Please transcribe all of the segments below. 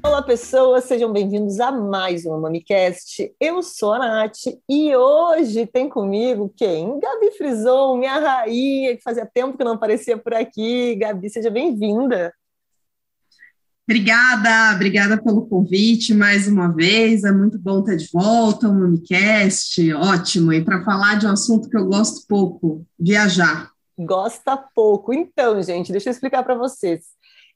Olá, pessoas, sejam bem-vindos a mais um MamiCast. Eu sou a Nath e hoje tem comigo quem? Gabi Frison, minha rainha, que fazia tempo que não aparecia por aqui. Gabi, seja bem-vinda. Obrigada, obrigada pelo convite mais uma vez. É muito bom estar de volta, o MamiCast, ótimo. E para falar de um assunto que eu gosto pouco, viajar. Gosta pouco. Então, gente, deixa eu explicar para vocês.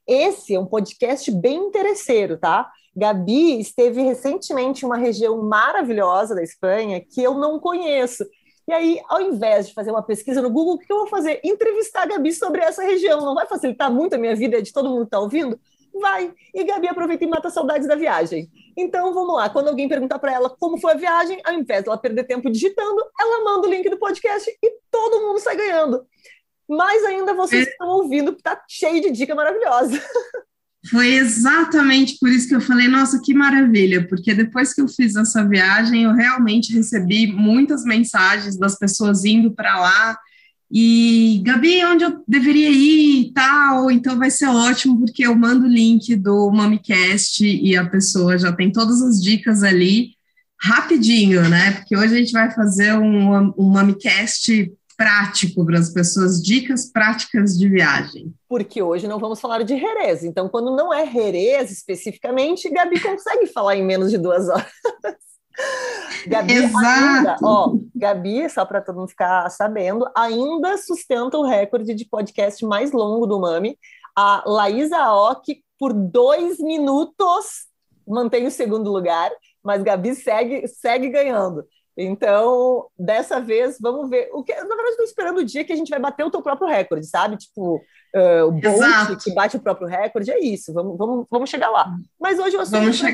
Esse é um podcast bem interesseiro, tá? Gabi esteve recentemente em uma região maravilhosa da Espanha que eu não conheço. E aí, ao invés de fazer uma pesquisa no Google, o que eu vou fazer? Entrevistar a Gabi sobre essa região. Não vai facilitar muito a minha vida de todo mundo que está ouvindo? Vai! E Gabi aproveita e mata saudades da viagem. Então, vamos lá. Quando alguém perguntar para ela como foi a viagem, ao invés dela perder tempo digitando, ela manda o link do podcast e todo mundo sai ganhando mais ainda vocês é. estão ouvindo, está cheio de dica maravilhosa. Foi exatamente por isso que eu falei, nossa, que maravilha, porque depois que eu fiz essa viagem, eu realmente recebi muitas mensagens das pessoas indo para lá. E, Gabi, onde eu deveria ir e tal? Então vai ser ótimo, porque eu mando o link do MamiCast e a pessoa já tem todas as dicas ali rapidinho, né? Porque hoje a gente vai fazer um, um MamiCast prático para as pessoas, dicas práticas de viagem. Porque hoje não vamos falar de Jerez, então quando não é Jerez especificamente, Gabi consegue falar em menos de duas horas. Gabi Exato. ainda, ó, Gabi, só para todo mundo ficar sabendo, ainda sustenta o recorde de podcast mais longo do Mami. A Laísa Ock, por dois minutos, mantém o segundo lugar, mas Gabi segue, segue ganhando. Então, dessa vez, vamos ver. O que, na verdade, estou esperando o dia que a gente vai bater o teu próprio recorde, sabe? Tipo, uh, o Bolt que bate o próprio recorde, é isso. Vamos, vamos, vamos chegar lá. Mas hoje o assunto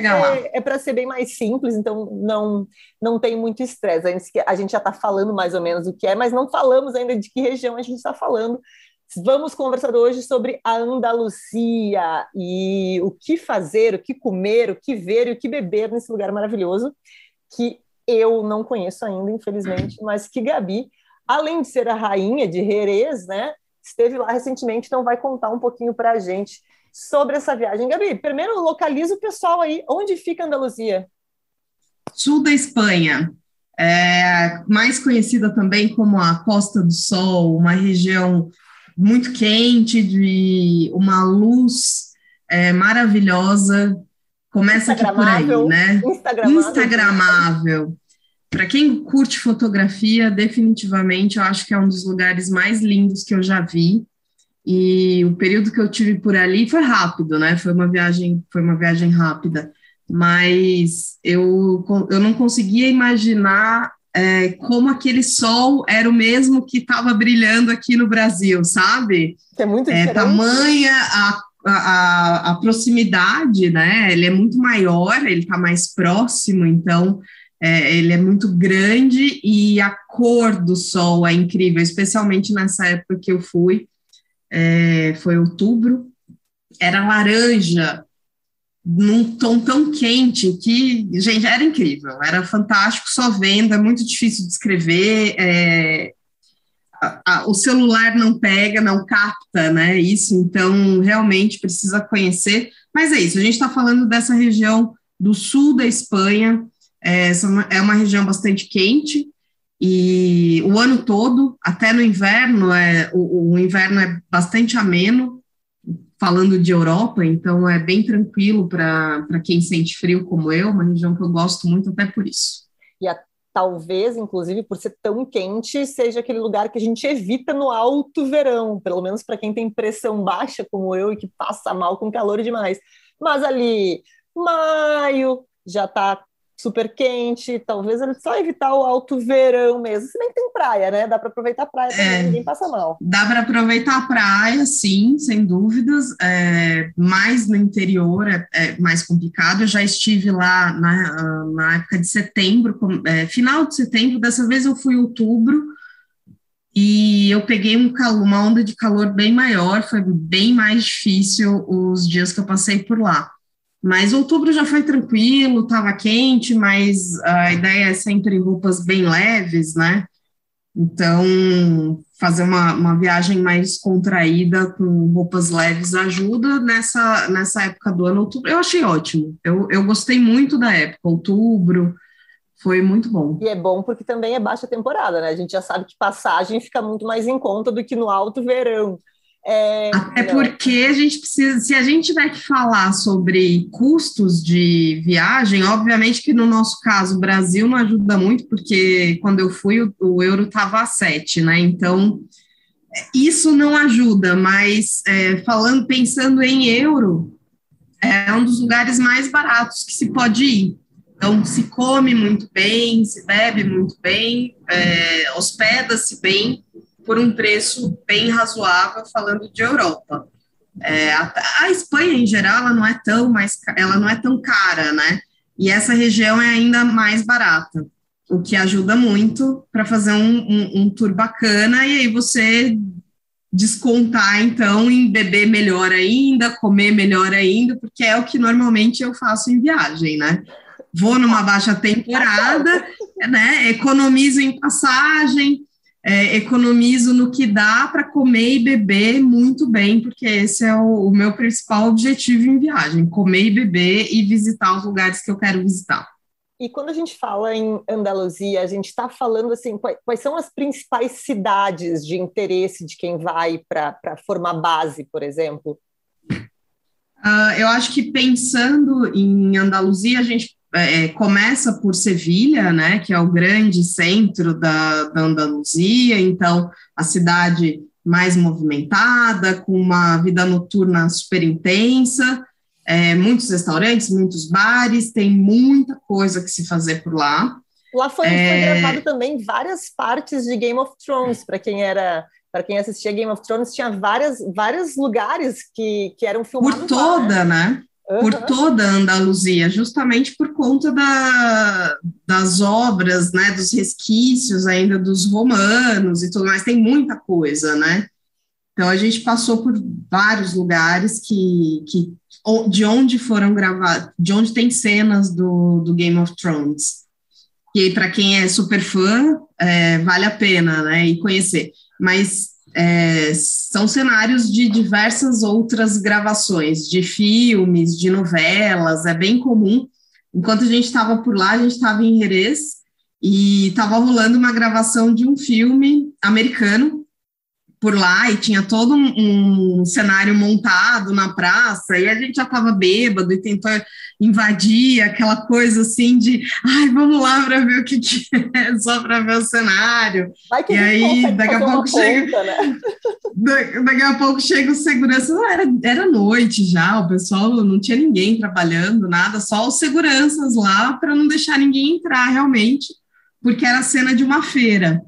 é para ser bem mais simples, então não, não tem muito estresse. A gente já está falando mais ou menos o que é, mas não falamos ainda de que região a gente está falando. Vamos conversar hoje sobre a Andaluzia e o que fazer, o que comer, o que ver e o que beber nesse lugar maravilhoso que eu não conheço ainda, infelizmente, mas que Gabi, além de ser a rainha de Jerez, né, esteve lá recentemente, então vai contar um pouquinho para a gente sobre essa viagem. Gabi, primeiro localiza o pessoal aí, onde fica Andaluzia? Sul da Espanha, é, mais conhecida também como a Costa do Sol, uma região muito quente, de uma luz é, maravilhosa, Começa aqui por aí, né? Instagramável. Instagramável. Para quem curte fotografia, definitivamente eu acho que é um dos lugares mais lindos que eu já vi. E o período que eu tive por ali foi rápido, né? Foi uma viagem, foi uma viagem rápida. Mas eu, eu não conseguia imaginar é, como aquele sol era o mesmo que estava brilhando aqui no Brasil, sabe? É muito é, diferente. É, tamanha a a, a, proximidade, né? Ele é muito maior, ele está mais próximo, então é, ele é muito grande e a cor do sol é incrível, especialmente nessa época que eu fui, é, foi outubro, era laranja, num tom tão quente que, gente, era incrível, era fantástico, só vendo, é muito difícil de escrever, é, a, o celular não pega, não capta, né? Isso, então realmente precisa conhecer. Mas é isso, a gente está falando dessa região do sul da Espanha, é, é uma região bastante quente, e o ano todo, até no inverno, é, o, o, inverno é bastante ameno, falando de Europa, então é bem tranquilo para quem sente frio como eu, uma região que eu gosto muito até por isso. E a, talvez, inclusive, por ser tão quente, seja aquele lugar que a gente evita no alto verão, pelo menos para quem tem pressão baixa, como eu, e que passa mal com calor demais. Mas ali, maio, já está super quente, talvez ele só evitar o alto verão mesmo. Se bem que tem praia, né? Dá para aproveitar a praia também, é, ninguém passa mal. Dá para aproveitar a praia, sim, sem dúvidas. É, mais no interior é, é, mais complicado. Eu já estive lá na, na época de setembro, é, final de setembro, dessa vez eu fui em outubro. E eu peguei um calor, uma onda de calor bem maior, foi bem mais difícil os dias que eu passei por lá. Mas outubro já foi tranquilo, estava quente, mas a ideia é sempre roupas bem leves, né? Então, fazer uma, uma viagem mais contraída, com roupas leves, ajuda nessa, nessa época do ano. Outubro, eu achei ótimo. Eu, eu gostei muito da época, outubro, foi muito bom. E é bom porque também é baixa temporada, né? A gente já sabe que passagem fica muito mais em conta do que no alto verão. É, Até porque a gente precisa, se a gente tiver que falar sobre custos de viagem, obviamente que no nosso caso o Brasil não ajuda muito, porque quando eu fui o, o euro estava a 7, né? Então isso não ajuda, mas é, falando, pensando em euro, é um dos lugares mais baratos que se pode ir. Então, se come muito bem, se bebe muito bem, é, hospeda-se bem, por um preço bem razoável, falando de Europa. É, a, a, Espanha, em geral, ela não é tão mais, ela não é tão cara, né? E essa região é ainda mais barata, o que ajuda muito para fazer um, um, um tour bacana, e aí você descontar, então, em beber melhor ainda, comer melhor ainda, porque é o que normalmente eu faço em viagem, né? Vou numa baixa temporada, né? Economizo em passagem, é, economizo no que dá para comer e beber muito bem, porque esse é o, o, meu principal objetivo em viagem: comer e beber e visitar os lugares que eu quero visitar. E quando a gente fala em Andaluzia, a gente está falando assim, quais, quais, são as principais cidades de interesse de quem vai para formar base, por exemplo? Uh, eu acho que pensando em Andaluzia, a gente é, é, começa por Sevilha, né, que é o grande centro da, da Andaluzia, então a cidade mais movimentada, com uma vida noturna super intensa, é, muitos restaurantes, muitos bares, tem muita coisa que se fazer por lá. Lá foi, é... foi gravado também várias partes de Game of Thrones, para quem era para quem assistia Game of Thrones, tinha várias, vários lugares que, que eram filmados. Por toda, lá, né? né? Uhum. por toda a Andaluzia, justamente por conta da, das obras, né, dos resquícios ainda dos romanos e tudo mais, tem muita coisa, né? Então a gente passou por vários lugares que, que de onde foram gravados, de onde tem cenas do, do Game of Thrones. E para quem é super fã, é, vale a pena, né, e conhecer. Mas é, são cenários de diversas outras gravações, de filmes, de novelas, é bem comum. Enquanto a gente estava por lá, a gente estava em Jerez e estava rolando uma gravação de um filme americano por lá e tinha todo um, um, cenário montado na praça e a gente já estava bêbado e tentou invadir aquela coisa assim de ai vamos lá para ver o que, que é só para ver o cenário e aí daqui a pouco chega né? daqui a pouco chega o segurança não, era, era noite já o pessoal não tinha ninguém trabalhando nada só os seguranças lá para não deixar ninguém entrar realmente porque era cena de uma feira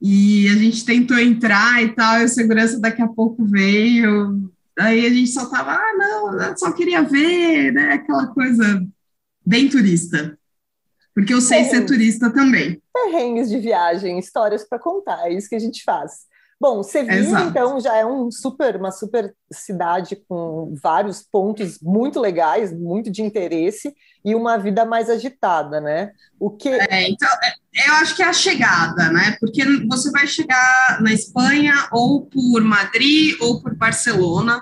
e a gente tentou entrar e tal, e o segurança daqui a pouco veio. Aí a gente só tava, ah, não, só queria ver, né? Aquela coisa bem turista. Porque eu sei ser turista também. Perrengues de viagem, histórias para contar, é isso que a gente faz. Bom, Sevilha, então, já é um super, uma super cidade com vários pontos muito legais, muito de interesse e uma vida mais agitada, né? O que... É, então, eu acho que é a chegada, né? Porque você vai chegar na Espanha ou por Madrid ou por Barcelona,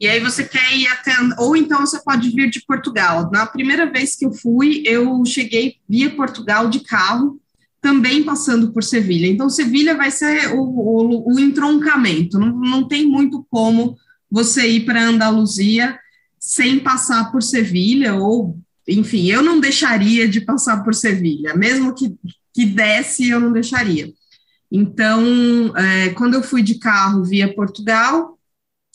e aí você quer ir até... Ou então você pode vir de Portugal. Na primeira vez que eu fui, eu cheguei via Portugal de carro, também passando por Sevilha. Então, Sevilha vai ser o, o, o entroncamento, não, não tem muito como você ir para Andaluzia sem passar por Sevilha, ou, enfim, eu não deixaria de passar por Sevilha, mesmo que, que desse, eu não deixaria. Então, é, quando eu fui de carro via Portugal,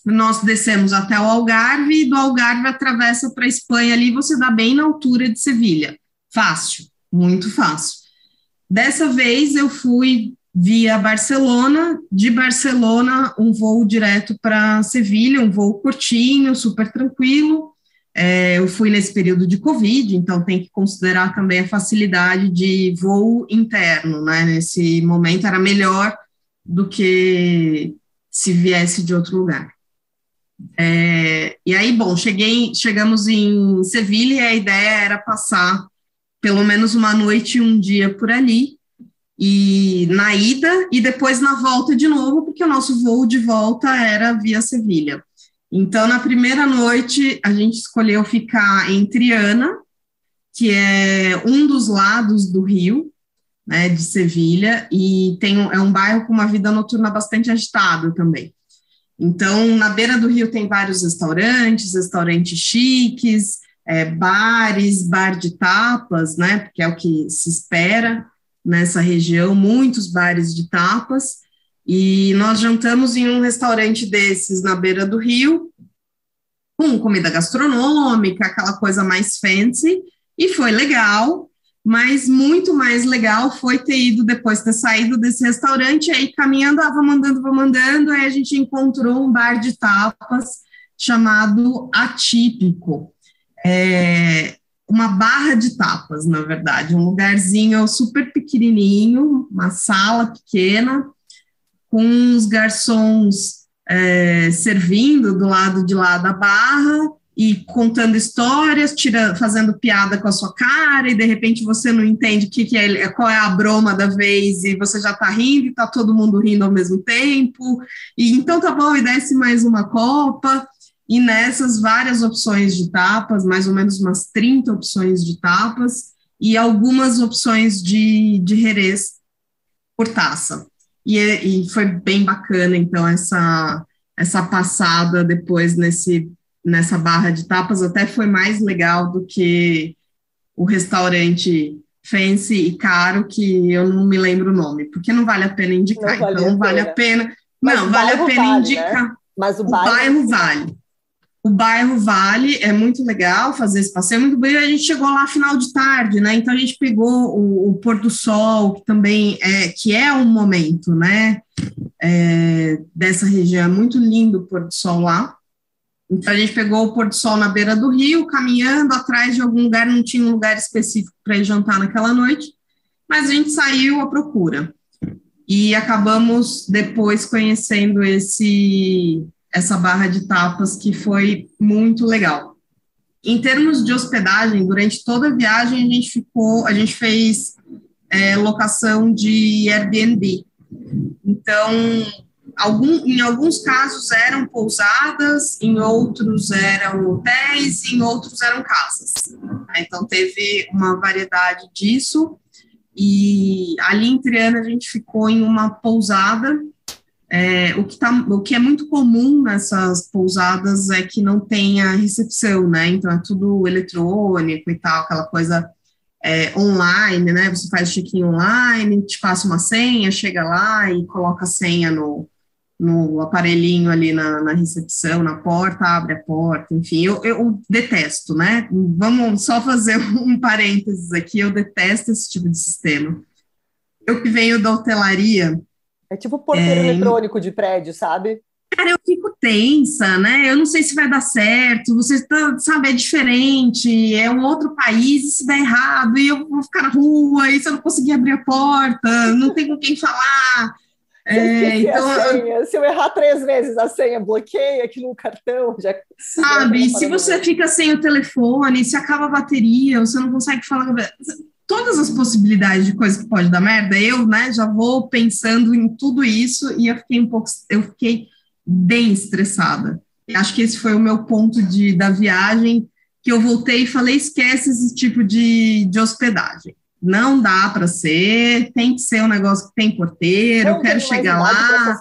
nós descemos até o Algarve, e do Algarve atravessa para a Espanha ali, você dá bem na altura de Sevilha. Fácil, muito fácil. Dessa vez eu fui via Barcelona, de Barcelona um voo direto para Sevilha, um voo curtinho, super tranquilo. É, eu fui nesse período de Covid, então tem que considerar também a facilidade de voo interno, né? Nesse momento era melhor do que se viesse de outro lugar. É, e aí, bom, cheguei, chegamos em Sevilha e a ideia era passar pelo menos uma noite e um dia por ali. e na ida e depois na volta de novo, porque o nosso voo de volta era via Sevilha. Então, na primeira noite, a gente escolheu ficar em Triana, que é um dos lados do rio, né, de Sevilha, e tem, é um bairro com uma vida noturna bastante agitada também. Então, na beira do rio tem vários restaurantes, restaurantes chiques, é, bares, bar de tapas, né, porque é o que se espera nessa região, muitos bares de tapas, e nós jantamos em um restaurante desses na beira do rio, com comida gastronômica, aquela coisa mais fancy, e foi legal, mas muito mais legal foi ter ido depois ter saído desse restaurante, aí caminhando, ah, vou mandando, vou mandando, aí a gente encontrou um bar de tapas chamado Atípico. É, uma barra de tapas, na verdade, um lugarzinho super pequenininho, uma sala pequena, com uns garçons é, servindo do lado de lá da barra, e contando histórias, tira, fazendo piada com a sua cara, e de repente você não entende que, que é, qual é a broma da vez, e você já está rindo, e tá todo mundo rindo ao mesmo tempo, e então tá bom, e desce mais uma copa, e nessas várias opções de tapas, mais ou menos umas 30 opções de tapas, e algumas opções de, de herês por taça. E, e foi bem bacana, então, essa, essa passada depois nesse nessa barra de tapas até foi mais legal do que o restaurante fancy e caro que eu não me lembro o nome, porque não vale a pena indicar. Vale então, a vale a pena. Mas não, vale a pena vale, indicar. Né? Mas o, o bairro, bairro vale. O bairro Vale é muito legal fazer esse passeio, muito bem. A gente chegou lá final de tarde, né? Então a gente pegou o, o pôr do sol, que também é que é um momento, né? É, dessa região, é muito lindo o pôr do sol lá. Então a gente pegou o pôr do sol na beira do rio, caminhando atrás de algum lugar, não tinha um lugar específico para ir jantar naquela noite, mas a gente saiu à procura. E acabamos depois conhecendo esse essa barra de tapas que foi muito legal. Em termos de hospedagem, durante toda a viagem a gente ficou, a gente fez é, locação de Airbnb. Então Algum, em alguns casos eram pousadas, em outros eram hotéis, em outros eram casas. Então teve uma variedade disso. E ali em Triana a gente ficou em uma pousada. É, o, que tá, o que é muito comum nessas pousadas é que não tenha recepção, né? Então é tudo eletrônico e tal, aquela coisa é, online, né? Você faz check-in online, te passa uma senha, chega lá e coloca a senha no, no aparelhinho ali na, na, recepção, na porta, abre a porta, enfim, eu, eu, detesto, né? Vamos só fazer um parênteses aqui, eu detesto esse tipo de sistema. Eu que venho da hotelaria. É tipo porteiro é, eletrônico de prédio, sabe? Cara, eu fico tensa, né? Eu não sei se vai dar certo, você tá, sabe, é diferente, é um outro país, e se der errado, e eu vou ficar na rua, e se eu não conseguir abrir a porta, não tem com quem falar. É, então, se eu errar três vezes a senha, bloqueia aqui no cartão. Já, sabe, se você fica sem o telefone, se acaba a bateria, você não consegue falar. Todas as possibilidades de coisa que pode dar merda, eu né, já vou pensando em tudo isso e eu fiquei um pouco, eu fiquei bem estressada. Acho que esse foi o meu ponto de, da viagem, que eu voltei e falei: esquece esse tipo de, de hospedagem não dá para ser, tem que ser um negócio que tem porteiro, não eu quero chegar lá.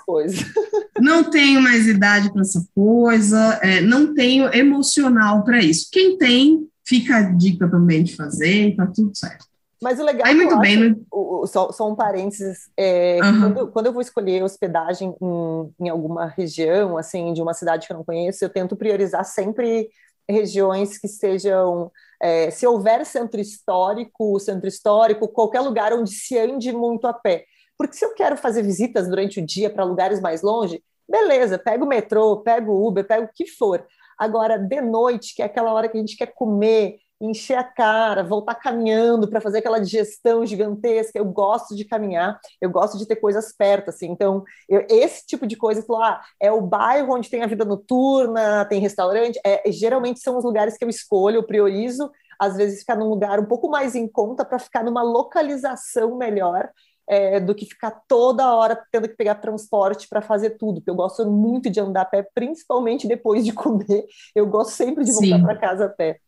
não tenho mais idade para essa coisa, é, não tenho emocional para isso. Quem tem, fica a dica também de fazer tá tudo certo. Mas o legal Aí, muito bem, acho, né? o, só, só, um parênteses, é, uhum. quando, quando, eu vou escolher hospedagem em, em alguma região, assim, de uma cidade que eu não conheço, eu tento priorizar sempre regiões que sejam é, se houver centro histórico, centro histórico, qualquer lugar onde se ande muito a pé. Porque se eu quero fazer visitas durante o dia para lugares mais longe, beleza, pega o metrô, pega o Uber, pega o que for. Agora, de noite, que é aquela hora que a gente quer comer, encher a cara, voltar caminhando para fazer aquela digestão gigantesca. Eu gosto de caminhar, eu gosto de ter coisas perto, assim. Então, eu, esse tipo de coisa, falou, ah, é o bairro onde tem a vida noturna, tem restaurante. É, geralmente são os lugares que eu escolho, eu priorizo. Às vezes ficar num lugar um pouco mais em conta para ficar numa localização melhor. é, do que ficar toda hora tendo que pegar transporte para fazer tudo. Porque eu gosto muito de andar a pé, principalmente depois de comer. Eu gosto sempre de voltar para casa a pé.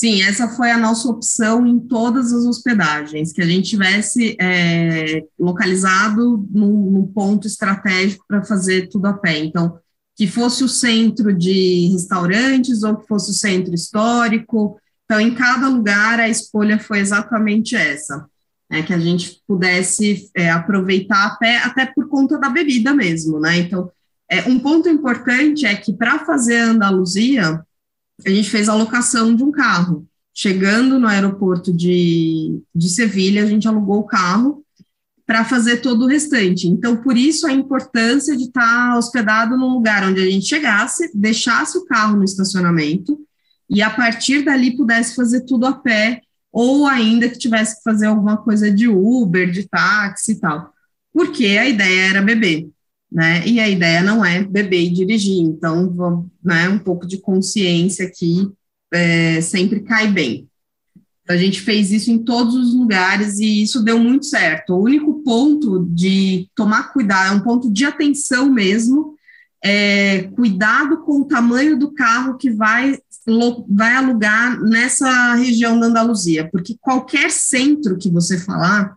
Sim, essa foi a nossa opção em todas as hospedagens, que a gente tivesse é, localizado num, num ponto estratégico para fazer tudo a pé. Então, que fosse o centro de restaurantes ou que fosse o centro histórico. Então, em cada lugar, a escolha foi exatamente essa né, que a gente pudesse é, aproveitar a pé, até por conta da bebida mesmo, né? Então, é, um ponto importante é que para fazer a Andaluzia, a gente fez a locação de um carro. Chegando no aeroporto de, de Sevilha, a gente alugou o carro para fazer todo o restante. Então, por isso a importância de estar tá hospedado num lugar onde a gente chegasse, deixasse o carro no estacionamento e a partir dali pudesse fazer tudo a pé ou ainda que tivesse que fazer alguma coisa de Uber, de táxi e tal, porque a ideia era beber, né? E a ideia não é beber e dirigir, então, né, um pouco de consciência aqui é, sempre cai bem. A gente fez isso em todos os lugares e isso deu muito certo. O único ponto de tomar cuidado, é um ponto de atenção mesmo, é, cuidado com o tamanho do carro que vai, vai alugar nessa região da Andaluzia, porque qualquer centro que você falar,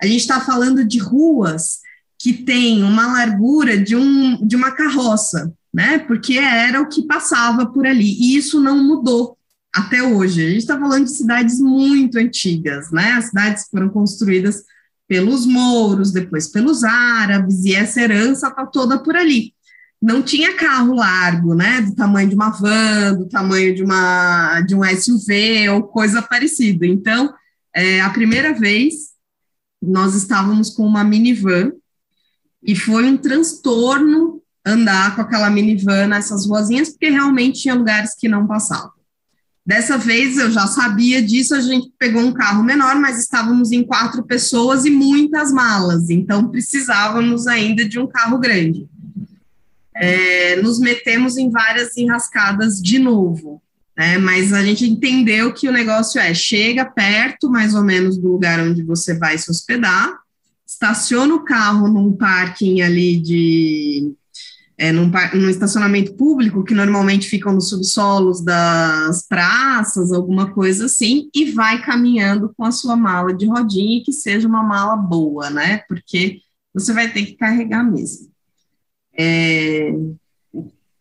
a gente está falando de ruas que tem uma largura de, um, de uma carroça, né? Porque era o que passava por ali, e isso não mudou até hoje. A gente está falando de cidades muito antigas, né? As cidades foram construídas pelos mouros, depois pelos árabes, e essa herança está toda por ali não tinha carro largo, né, do tamanho de uma van, do tamanho de, uma, de um SUV ou coisa parecida. Então, é, a primeira vez, nós estávamos com uma minivan e foi um transtorno andar com aquela minivan nessas ruazinhas, porque realmente tinha lugares que não passavam. Dessa vez eu já sabia disso, a gente pegou um carro menor, mas estávamos em quatro pessoas e muitas malas, então precisávamos ainda de um carro grande é, nos metemos em várias enrascadas de novo. Né? Mas a gente entendeu que o negócio é chega perto, mais ou menos, do lugar onde você vai se hospedar, estaciona o carro num parking ali de é, num, num, estacionamento público, que normalmente ficam nos subsolos das praças, alguma coisa assim, e vai caminhando com a sua mala de rodinha, que seja uma mala boa, né? Porque você vai ter que carregar mesmo. É,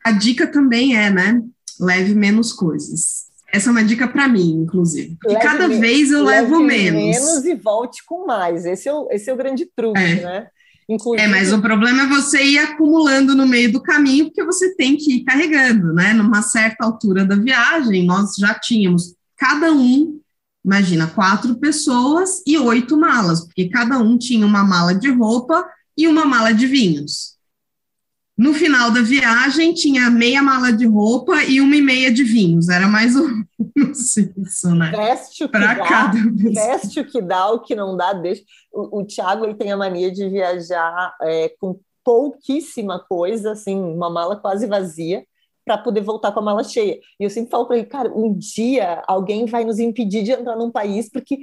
a dica também é, né? Leve menos coisas. Essa é uma dica para mim, inclusive. Leve cada vez eu levo menos. menos e volte com mais. Esse é o, esse é o grande truque, é. né? Inclusive... É, mas o problema é você ir acumulando no meio do caminho, porque você tem que ir carregando, né? Numa certa altura da viagem, nós já tínhamos cada um, imagina, quatro pessoas e oito malas, porque cada um tinha uma mala de roupa e uma mala de vinhos. No final da viagem, tinha meia mala de roupa e uma e meia de vinhos. Era mais ou menos isso, né? Veste o que pra dá, cada veste o que dá, o que não dá, deixa. O, o Thiago ele tem a mania de viajar é, com pouquíssima coisa, assim, uma mala quase vazia, para poder voltar com a mala cheia. E eu sempre falo para ele, cara, um dia alguém vai nos impedir de entrar num país, porque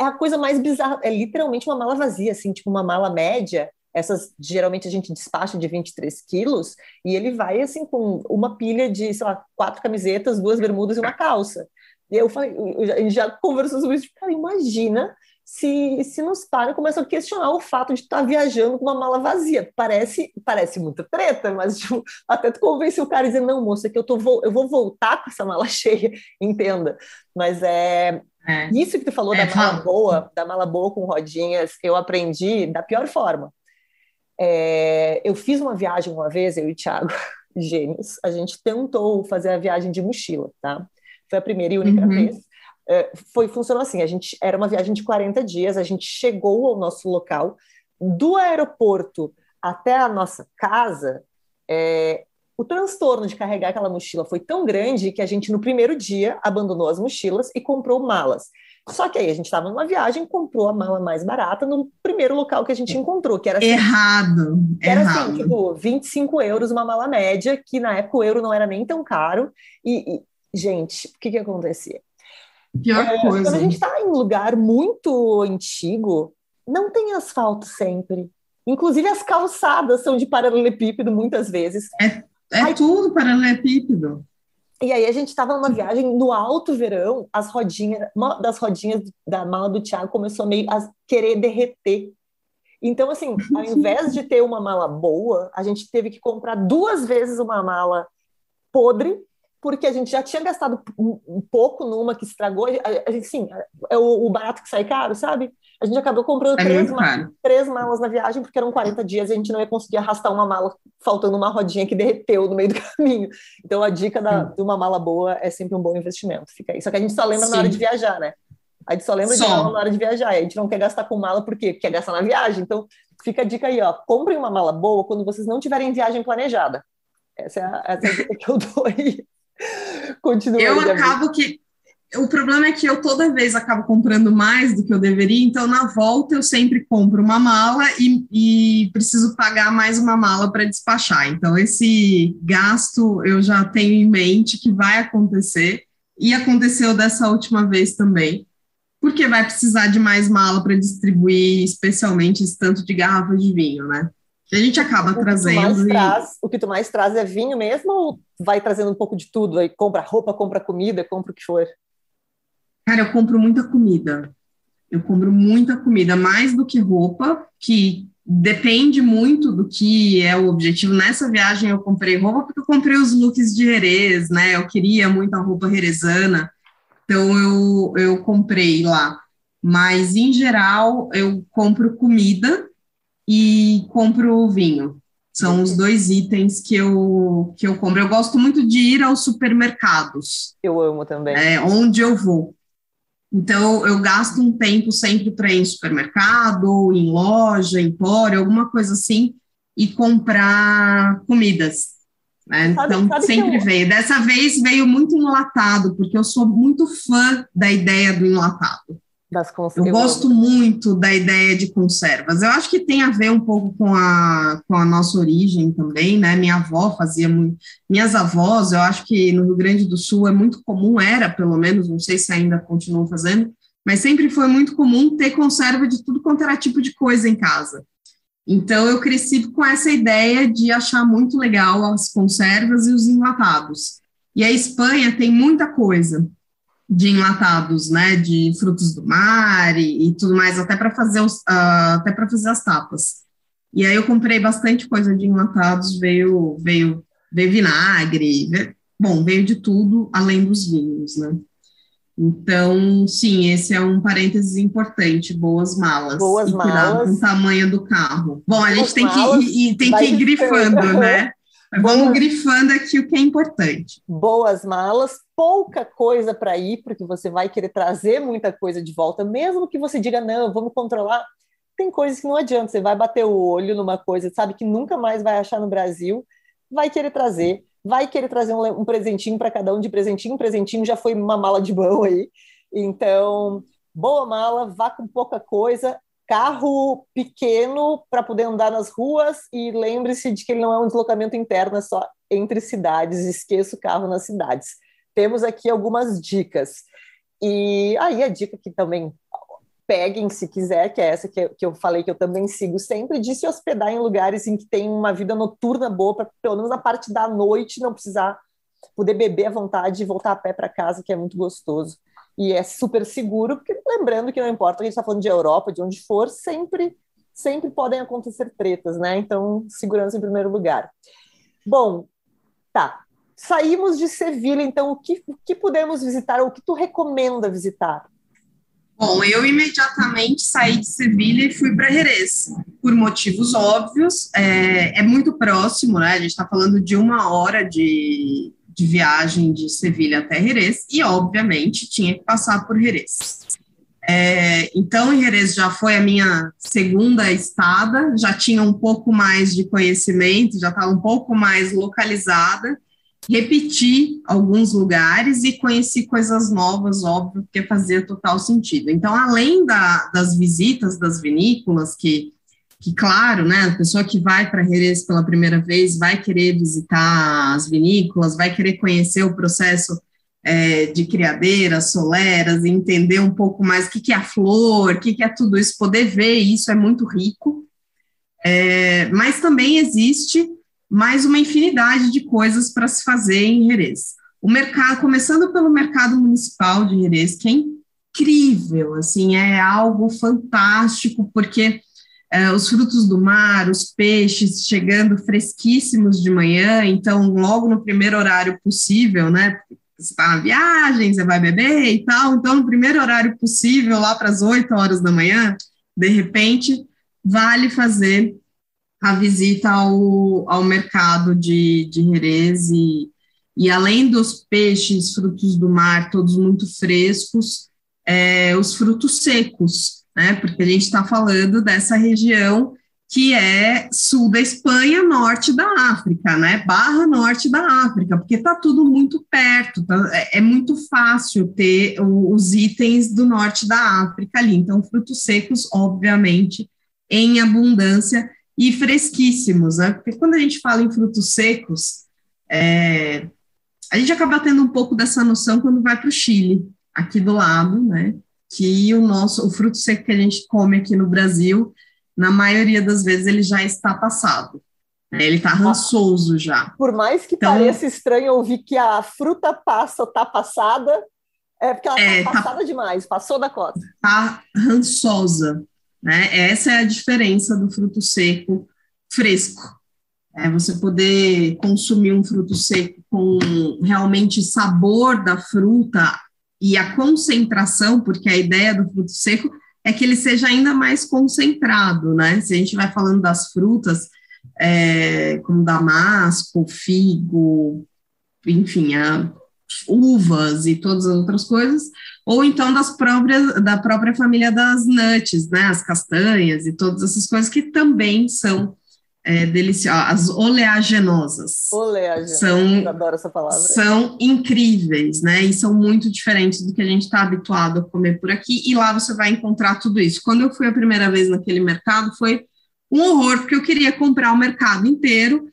é a coisa mais bizarra, é literalmente uma mala vazia, assim, tipo uma mala média, essas geralmente a gente despacha de 23 quilos, e ele vai assim com uma pilha de, sei lá, quatro camisetas, duas bermudas e uma calça. E eu falei, a gente já conversou sobre isso, cara, imagina se, se nos param e começam a questionar o fato de estar tá viajando com uma mala vazia. Parece, parece muita treta, mas tipo, até tu convence o cara e dizer, não, moça, que eu, tô, eu vou voltar com essa mala cheia, entenda. Mas é, é. Isso que tu falou é, da mala boa, da mala boa com rodinhas, eu aprendi da pior forma. É, eu fiz uma viagem uma vez, eu e o Thiago, gêmeos, a gente tentou fazer a viagem de mochila, tá? Foi a primeira e única uhum. vez. É, foi, funcionou assim, a gente, era uma viagem de 40 dias, a gente chegou ao nosso local, do aeroporto até a nossa casa, é, o transtorno de carregar aquela mochila foi tão grande que a gente, no primeiro dia, abandonou as mochilas e comprou malas. Só que aí a gente estava numa viagem, comprou a mala mais barata no primeiro local que a gente encontrou, que era assim, errado. Que era assim, errado. assim, tipo, 25 euros uma mala média, que na época o euro não era nem tão caro. E, e gente, o que que acontecia? Pior é, coisa. Quando a gente está em um lugar muito antigo, não tem asfalto sempre. Inclusive as calçadas são de paralelepípedo muitas vezes. É, é Aí, tudo paralelepípedo. E aí a gente estava numa viagem no alto verão, as rodinhas, uma das rodinhas da mala do Thiago começou meio a querer derreter. Então, assim, ao invés de ter uma mala boa, a gente teve que comprar duas vezes uma mala podre porque a gente já tinha gastado um, pouco numa que estragou. A, gente, sim, é o, o, barato que sai caro, sabe? A gente acabou comprando é três, malas, três malas na viagem, porque eram 40 dias e a gente não ia conseguir arrastar uma mala faltando uma rodinha que derreteu no meio do caminho. Então a dica da, de uma mala boa é sempre um bom investimento. Fica aí. Só que a gente só lembra sim. na hora de viajar, né? A gente só lembra de mala na hora de viajar. A gente não quer gastar com mala porque quer gastar na viagem. Então fica a dica aí, ó. Comprem uma mala boa quando vocês não tiverem viagem planejada. Essa é a, essa é a dica que eu dou aí. Continua. Eu aí, acabo que. O problema é que eu toda vez acabo comprando mais do que eu deveria, então na volta eu sempre compro uma mala e, e preciso pagar mais uma mala para despachar. Então, esse gasto eu já tenho em mente que vai acontecer, e aconteceu dessa última vez também, porque vai precisar de mais mala para distribuir, especialmente esse tanto de garrafa de vinho, né? A gente acaba o trazendo. E... traz, o que tu mais traz é vinho mesmo ou vai trazendo um pouco de tudo? Aí compra roupa, compra comida, compra o que for? Cara, eu compro muita comida. Eu compro muita comida, mais do que roupa, que depende muito do que é o objetivo. Nessa viagem eu comprei roupa porque eu comprei os looks de Jerez, né? Eu queria muita roupa jerezana, então eu, eu comprei lá. Mas, em geral, eu compro comida e compro vinho. São os dois itens que eu, que eu compro. Eu gosto muito de ir aos supermercados. Eu amo também. É, onde eu vou. Então, eu gasto um tempo sempre para ir em supermercado, em loja, em empório, alguma coisa assim, e comprar comidas. Né? Sabe, então, sabe sempre eu... veio. Dessa vez veio muito enlatado, porque eu sou muito fã da ideia do enlatado das conservas. Eu gosto muito da ideia de conservas. Eu acho que tem a ver um pouco com a, com a nossa origem também, né? Minha avó fazia muito. Minhas avós, eu acho que no Rio Grande do Sul é muito comum, era pelo menos, não sei se ainda continuam fazendo, mas sempre foi muito comum ter conserva de tudo quanto era tipo de coisa em casa. Então eu cresci com essa ideia de achar muito legal as conservas e os enlatados. E a Espanha tem muita coisa de enlatados, né, de frutos do mar e, e tudo mais, até para fazer os, uh, até para fazer as tapas. E aí eu comprei bastante coisa de enlatados, veio veio veio vinagre, veio, bom, veio de tudo além dos vinhos, né? Então, sim, esse é um parênteses importante, boas malas. Boas e malas. com o tamanho do carro. Bom, a gente tem que ir, tem que ir grifando, né? Vamos grifando aqui o que é importante. Boas malas, pouca coisa para ir, porque você vai querer trazer muita coisa de volta, mesmo que você diga, não, vamos controlar. Tem coisas que não adianta, você vai bater o olho numa coisa, sabe, que nunca mais vai achar no Brasil, vai querer trazer, vai querer trazer um, um presentinho para cada um, de presentinho em presentinho, já foi uma mala de mão aí. Então, boa mala, vá com pouca coisa, carro pequeno para poder andar nas ruas e lembre-se de que ele não é um deslocamento interno, é só entre cidades, esqueça o carro nas cidades. Temos aqui algumas dicas. E aí a dica que também peguem se quiser, que é essa que eu, que eu falei que eu também sigo sempre, de se hospedar em lugares em que tem uma vida noturna boa, para pelo menos na parte da noite não precisar poder beber à vontade e voltar a pé para casa, que é muito gostoso e é super seguro, porque lembrando que não importa, a gente está falando de Europa, de onde for, sempre, sempre podem acontecer tretas, né? Então, segurança em primeiro lugar. Bom, tá. Saímos de Sevilha, então o que, o que podemos visitar, ou o que tu recomenda visitar? Bom, eu imediatamente saí de Sevilha e fui para Jerez, por motivos óbvios. É, é, muito próximo, né? A gente está falando de uma hora de, de viagem de Sevilha até Jerez, e obviamente tinha que passar por Jerez. É, então, em Jerez já foi a minha segunda estada, já tinha um pouco mais de conhecimento, já estava um pouco mais localizada. Repeti alguns lugares e conheci coisas novas, óbvio, porque fazia total sentido. Então, além da, das visitas das vinícolas, que que, claro, né, a pessoa que vai para Jerez pela primeira vez vai querer visitar as vinícolas, vai querer conhecer o processo é, de criadeiras, soleras, entender um pouco mais o que, que é a flor, o que, que é tudo isso, poder ver isso é muito rico. É, mas também existe mais uma infinidade de coisas para se fazer em Jerez. O mercado, começando pelo mercado municipal de Jerez, que é incrível, assim, é algo fantástico, porque é, os frutos do mar, os peixes chegando fresquíssimos de manhã, então logo no primeiro horário possível, né? Você está na viagem, você vai beber e tal, então no primeiro horário possível, lá para as 8 horas da manhã, de repente, vale fazer a visita ao, ao mercado de, de Jerez e, e além dos peixes, frutos do mar, todos muito frescos, é, os frutos secos, né? Porque a gente está falando dessa região que é sul da Espanha, norte da África, né? Barra norte da África, porque está tudo muito perto, tá? é, é, muito fácil ter os itens do norte da África ali. Então, frutos secos, obviamente, em abundância e fresquíssimos, né? Porque quando a gente fala em frutos secos, é, a gente acaba tendo um pouco dessa noção quando vai para o Chile, aqui do lado, né? Que o nosso, o fruto seco que a gente come aqui no Brasil, na maioria das vezes ele já está passado. Né? Ele está rançoso já. Por mais que então, pareça estranho ouvir que a fruta passa está passada, é porque ela está é, tá passada tá, demais, passou da cota. Está rançosa. Né? Essa é a diferença do fruto seco fresco. É você poder consumir um fruto seco com realmente sabor da fruta e a concentração, porque a ideia do fruto seco é que ele seja ainda mais concentrado, né? Se a gente vai falando das frutas, é, como damasco, figo, enfim, a, uvas e todas as outras coisas, ou então das próprias, da própria família das nuts, né, as castanhas e todas essas coisas que também são é, deliciosas, as oleaginosas. Oleaginosas, são, adoro essa palavra. São incríveis, né, e são muito diferentes do que a gente está habituado a comer por aqui, e lá você vai encontrar tudo isso. Quando eu fui a primeira vez naquele mercado, foi um horror, porque eu queria comprar o mercado inteiro,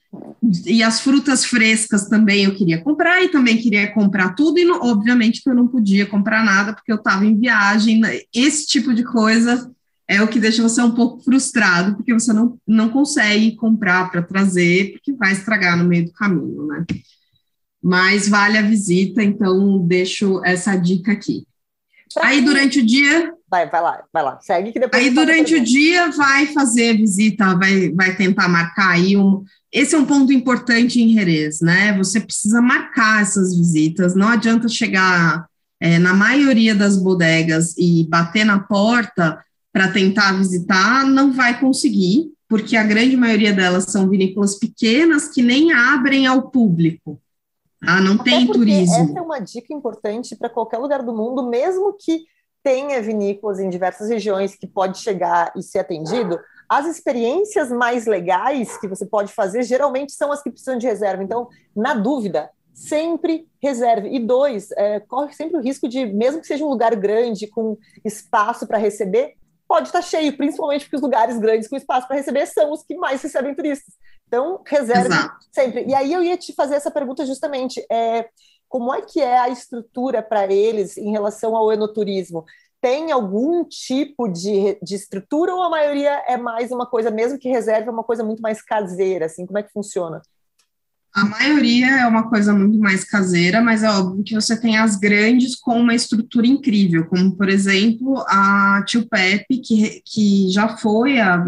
e as frutas frescas também eu queria comprar, e também queria comprar tudo, e obviamente que eu não podia comprar nada, porque eu estava em viagem, né? esse tipo de coisa é o que deixa você um pouco frustrado, porque você não, não consegue comprar para trazer, porque vai estragar no meio do caminho, né? Mas vale a visita, então deixo essa dica aqui. Pra Aí durante o dia Vai, vai lá, vai lá. Segue que depois. Aí durante o dia vai fazer visita, vai, vai tentar marcar aí um. Esse é um ponto importante em Jerez, né? Você precisa marcar essas visitas. Não adianta chegar é, na maioria das bodegas e bater na porta para tentar visitar, não vai conseguir, porque a grande maioria delas são vinícolas pequenas que nem abrem ao público. Ah, não Até tem turismo. Essa é uma dica importante para qualquer lugar do mundo, mesmo que tenha vinícolas em diversas regiões que pode chegar e ser atendido, as experiências mais legais que você pode fazer geralmente são as que precisam de reserva. Então, na dúvida, sempre reserve. E dois, é, corre sempre o risco de, mesmo que seja um lugar grande, com espaço para receber, pode estar cheio, principalmente porque os lugares grandes com espaço para receber são os que mais recebem turistas. Então, reserve Exato. sempre. E aí eu ia te fazer essa pergunta justamente. É, como é que é a estrutura para eles em relação ao enoturismo? Tem algum tipo de, de estrutura ou a maioria é mais uma coisa, mesmo que reserve, é uma coisa muito mais caseira? Assim, como é que funciona? A maioria é uma coisa muito mais caseira, mas é óbvio que você tem as grandes com uma estrutura incrível, como, por exemplo, a Tio Pepe, que, que já foi, a,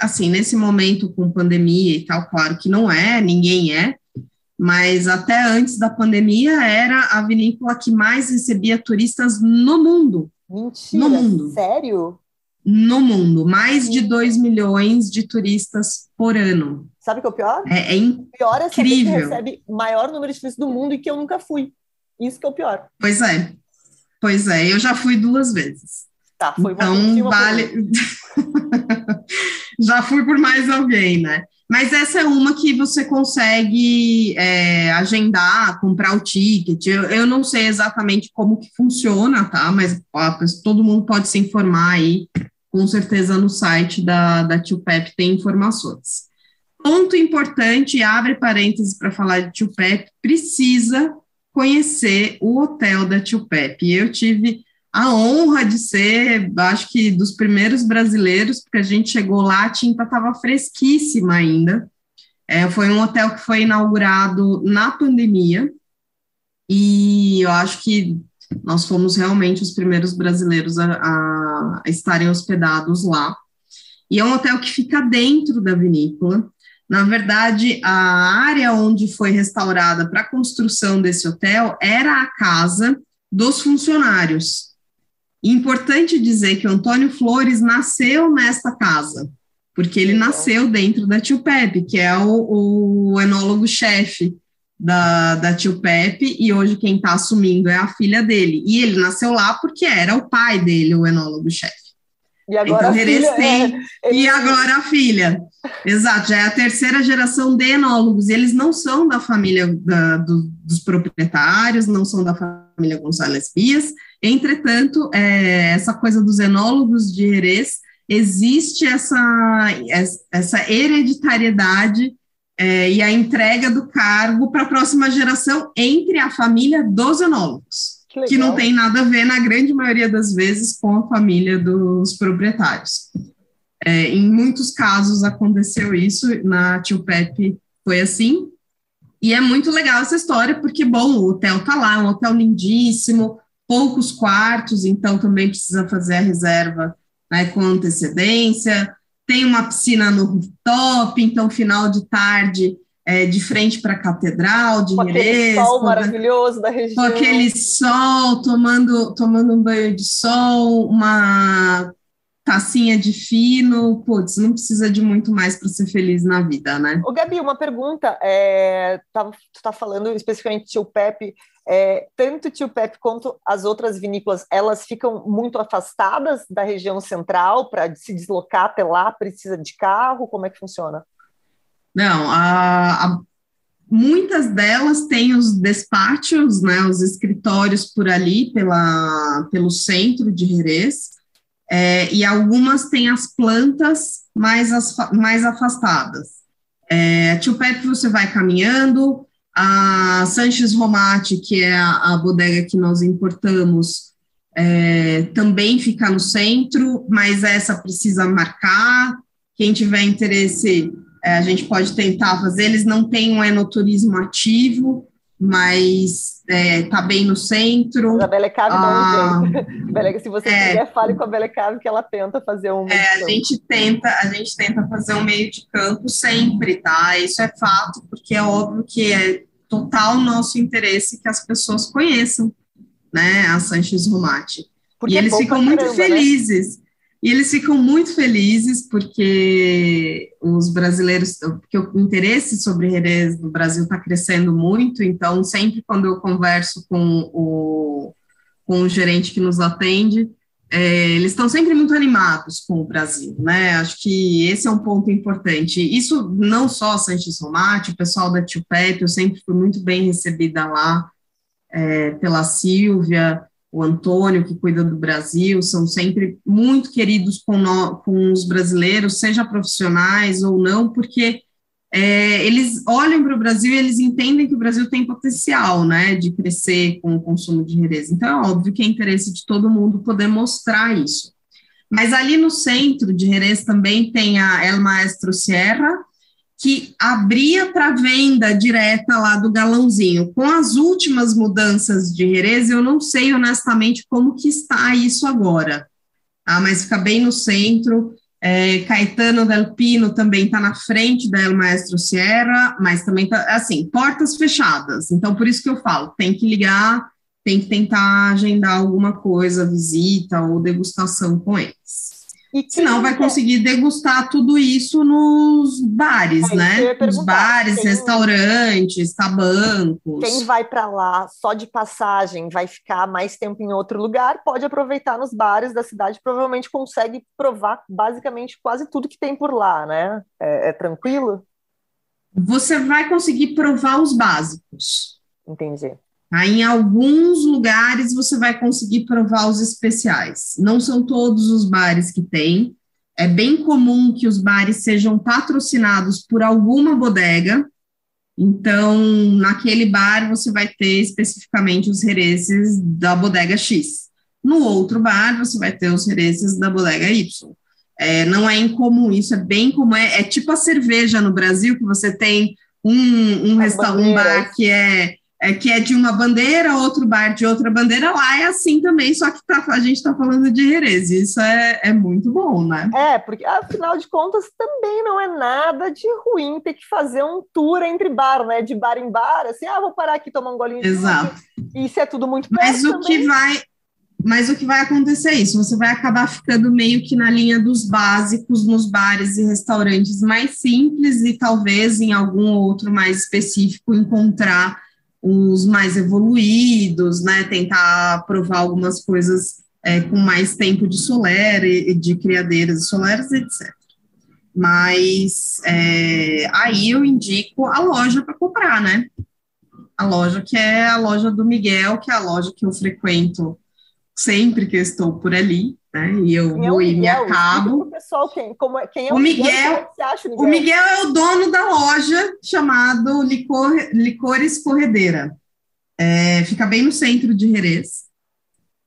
assim, nesse momento com pandemia e tal, claro que não é, ninguém é, mas até antes da pandemia era a vinícola que mais recebia turistas no mundo. Mentira, no mundo. sério? No mundo, mais de 2 milhões de turistas por ano. Sabe o que é o pior? É, é incrível. O pior é saber que recebe maior número de turistas do mundo e que eu nunca fui. Isso que é o pior. Pois é. Pois é, eu já fui duas vezes. Tá, foi então, vale. já fui por mais alguém, né? Mas essa é uma que você consegue é, agendar, comprar o ticket. Eu, eu, não sei exatamente como que funciona, tá? Mas ó, todo mundo pode se informar aí. Com certeza no site da, da Tio Pep tem informações. Ponto importante, abre parênteses para falar de Tio Pep, precisa conhecer o hotel da Tio Pepe. Eu tive a honra de ser, acho que dos primeiros brasileiros, porque a gente chegou lá, a tinta estava fresquíssima ainda. É, foi um hotel que foi inaugurado na pandemia, e eu acho que nós fomos realmente os primeiros brasileiros a, a estarem hospedados lá. E é um hotel que fica dentro da vinícola. Na verdade, a área onde foi restaurada para a construção desse hotel era a casa dos funcionários. Importante dizer que o Antônio Flores nasceu nesta casa, porque ele nasceu dentro da Tio Pepe, que é o, o enólogo-chefe da, da Tio Pepe, e hoje quem está assumindo é a filha dele. E ele nasceu lá porque era o pai dele, o enólogo-chefe. E agora então, a filha, tem, é, e agora a filha. Exato, já é a terceira geração de enólogos. E eles não são da família da, do, dos proprietários, não são da família Gonçalves Bias. Entretanto, é, essa coisa dos enólogos de Jerez, existe essa, essa hereditariedade é, e a entrega do cargo para a próxima geração entre a família dos enólogos que, que, não tem nada a ver, na grande maioria das vezes, com a família dos proprietários. É, em muitos casos aconteceu isso, na Tio Pepe foi assim, e é muito legal essa história, porque, bom, o hotel tá lá, um hotel lindíssimo, poucos quartos, então também precisa fazer a reserva né, com antecedência, tem uma piscina no rooftop, então final de tarde é, de frente para a catedral de com aquele sol maravilhoso da região. Com aquele sol, tomando, tomando um banho de sol, uma tacinha de fino, putz, não precisa de muito mais para ser feliz na vida, né? Ô, Gabi, uma pergunta, é, tá, tu tá falando especificamente Tio Pepe, é, tanto Tio Pepe quanto as outras vinícolas, elas ficam muito afastadas da região central, para se deslocar até lá, precisa de carro, como é que funciona? Não, a, a, muitas delas têm os despachos, né, os escritórios por ali, pela, pelo centro de Jerez, é, e algumas têm as plantas mais, as, mais afastadas. É, Tio Pepe você vai caminhando, a Sanches Romati, que é a, a bodega que nós importamos, é, também fica no centro, mas essa precisa marcar. Quem tiver interesse é, a gente pode tentar fazer. Eles não têm um enoturismo ativo, mas está é, tá bem no centro. A Belecave ah, dá um jeito. se você é, quiser, fale com a Belecave que ela tenta fazer um. É, a gente tenta, a gente tenta fazer um meio de campo sempre, tá? Isso é fato, porque é óbvio que é total nosso interesse que as pessoas conheçam, né, a Sanches Romati. Porque e é eles ficam muito caramba, né? felizes. Né? E eles ficam muito felizes porque os brasileiros, porque o interesse sobre Jerez no Brasil está crescendo muito, então sempre quando eu converso com o, com o gerente que nos atende, é, eles estão sempre muito animados com o Brasil, né? Acho que esse é um ponto importante. Isso não só Sanches Romati, o pessoal da Tio Pepe, eu sempre fui muito bem recebida lá é, pela Silvia, o Antônio, que cuida do Brasil, são sempre muito queridos com, no, com os brasileiros, seja profissionais ou não, porque é, eles olham para o Brasil e eles entendem que o Brasil tem potencial, né, de crescer com o consumo de Jerez. Então, é óbvio que é interesse de todo mundo poder mostrar isso. Mas ali no centro de Jerez também tem a El Maestro Sierra, que abria para venda direta lá do galãozinho. Com as últimas mudanças de Jerez, eu não sei honestamente como que está isso agora, tá? mas fica bem no centro. É, Caetano Del Pino também está na frente da El Maestro Sierra, mas também está, assim, portas fechadas. Então, por isso que eu falo, tem que ligar, tem que tentar agendar alguma coisa, visita ou degustação com eles. E Senão vai conseguir degustar tudo isso nos bares, é, né? Nos bares, quem, restaurantes, tabancos. Quem vai para lá só de passagem, vai ficar mais tempo em outro lugar, pode aproveitar nos bares da cidade, provavelmente consegue provar basicamente quase tudo que tem por lá, né? É, é tranquilo? Você vai conseguir provar os básicos. Entendi. Aí, em alguns lugares você vai conseguir provar os especiais. Não são todos os bares que tem. É bem comum que os bares sejam patrocinados por alguma bodega. Então, naquele bar, você vai ter especificamente os hereses da bodega X. No outro bar, você vai ter os hereses da bodega Y. É, não é incomum, isso é bem comum. É, é, tipo a cerveja no Brasil, que você tem um, um, um bar que é é, que é de uma bandeira, outro bar de outra bandeira, lá é assim também, só que tá, a gente está falando de Jerez, isso é, é muito bom, né? É, porque afinal de contas também não é nada de ruim ter que fazer um tour entre bar, né? De bar em bar, assim, ah, vou parar aqui tomar um golinho de Exato. E isso é tudo muito perto Mas o também. que vai mas o que vai acontecer é isso, você vai acabar ficando meio que na linha dos básicos nos bares e restaurantes mais simples e talvez em algum outro mais específico encontrar os mais evoluídos, né? Tentar provar algumas coisas é, com mais tempo de solera, de criadeiras soleras, etc. Mas é, aí eu indico a loja para comprar, né? A loja que é a loja do Miguel, que é a loja que eu frequento sempre que eu estou por ali, né? E eu quem vou é e me acabo. Pessoal, quem, como é, quem é o, o Miguel? Miguel, acha, Miguel? O Miguel é o dono da loja chamado Licor, Licores Corredeira. É, fica bem no centro de Jerez.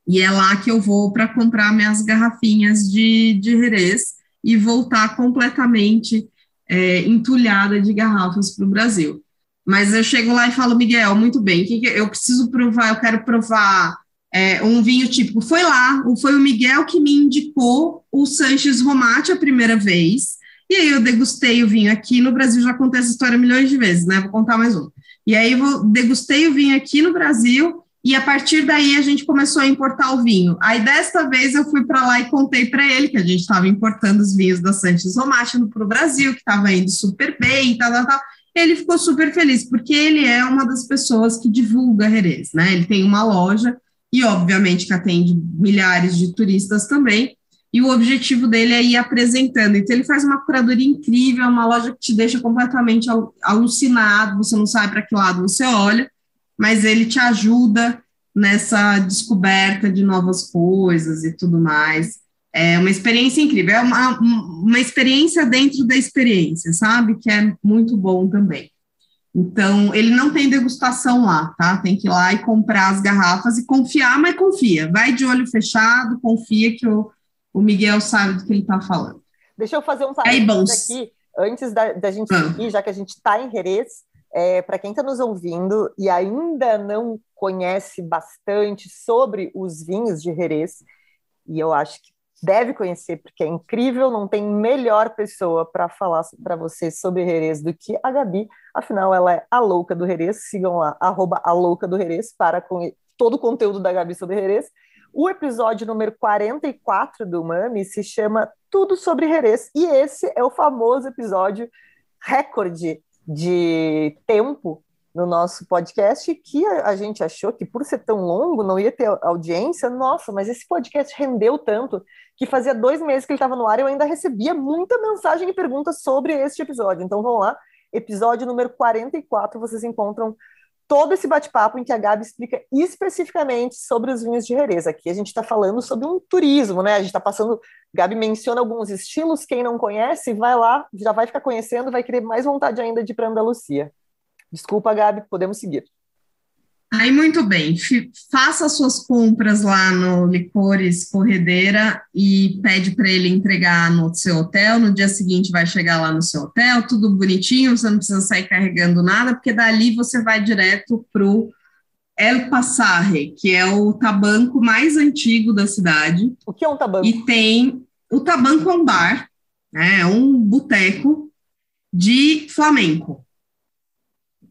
E é lá que eu vou para comprar minhas garrafinhas de, de Jerez e voltar completamente é, entulhada de garrafas para o Brasil. Mas eu chego lá e falo, Miguel, muito bem, que que eu preciso provar, eu quero provar é, um vinho típico. Foi lá, foi o Miguel que me indicou o Sanches Romate a primeira vez, e aí eu degustei o vinho aqui. No Brasil já contei essa história milhões de vezes, né? Vou contar mais um. E aí eu degustei o vinho aqui no Brasil, e a partir daí a gente começou a importar o vinho. Aí desta vez eu fui para lá e contei para ele que a gente estava importando os vinhos da Sanches Romate para o Brasil, que estava indo super bem, tal, tal, tal. Ele ficou super feliz, porque ele é uma das pessoas que divulga Jerez, né? Ele tem uma loja e, obviamente, que atende milhares de turistas também. E o objetivo dele é ir apresentando. Então, ele faz uma curadoria incrível, uma loja que te deixa completamente alucinado, você não sabe para que lado você olha, mas ele te ajuda nessa descoberta de novas coisas e tudo mais. É uma experiência incrível, é uma, uma experiência dentro da experiência, sabe? Que é muito bom também. Então, ele não tem degustação lá, tá? Tem que ir lá e comprar as garrafas e confiar, mas confia. Vai de olho fechado, confia que o, o Miguel sabe do que ele está falando. Deixa eu fazer um parênteses aqui, antes da, da gente ah. ir, já que a gente está em Jerez, é, para quem está nos ouvindo e ainda não conhece bastante sobre os vinhos de Jerez, e eu acho que deve conhecer, porque é incrível, não tem melhor pessoa para falar para vocês sobre Jerez do que a Gabi, afinal ela é a louca do Jerez, sigam lá, arroba a louca do Jerez, para com todo o conteúdo da Gabi sobre Jerez. O episódio número 44 do Mami se chama Tudo sobre Jerez, e esse é o famoso episódio recorde de tempo no nosso podcast que a, gente achou que por ser tão longo não ia ter audiência. Nossa, mas esse podcast rendeu tanto que fazia dois meses que ele estava no ar e eu ainda recebia muita mensagem e perguntas sobre este episódio. Então vamos lá, episódio número 44, vocês encontram todo esse bate-papo em que a Gabi explica especificamente sobre os vinhos de Jerez. Aqui a gente está falando sobre um turismo, né? A gente está passando. Gabi menciona alguns estilos, quem não conhece, vai lá, já vai ficar conhecendo, vai querer mais vontade ainda de ir para Andalucia. Desculpa, Gabi, podemos seguir. Aí, muito bem, faça suas compras lá no Licores Corredeira e pede para ele entregar no seu hotel. No dia seguinte, vai chegar lá no seu hotel, tudo bonitinho, você não precisa sair carregando nada, porque dali você vai direto para o El Passarre, que é o tabanco mais antigo da cidade. O que é um tabanco? E tem. O tabanco é um bar, né, é um boteco de flamenco.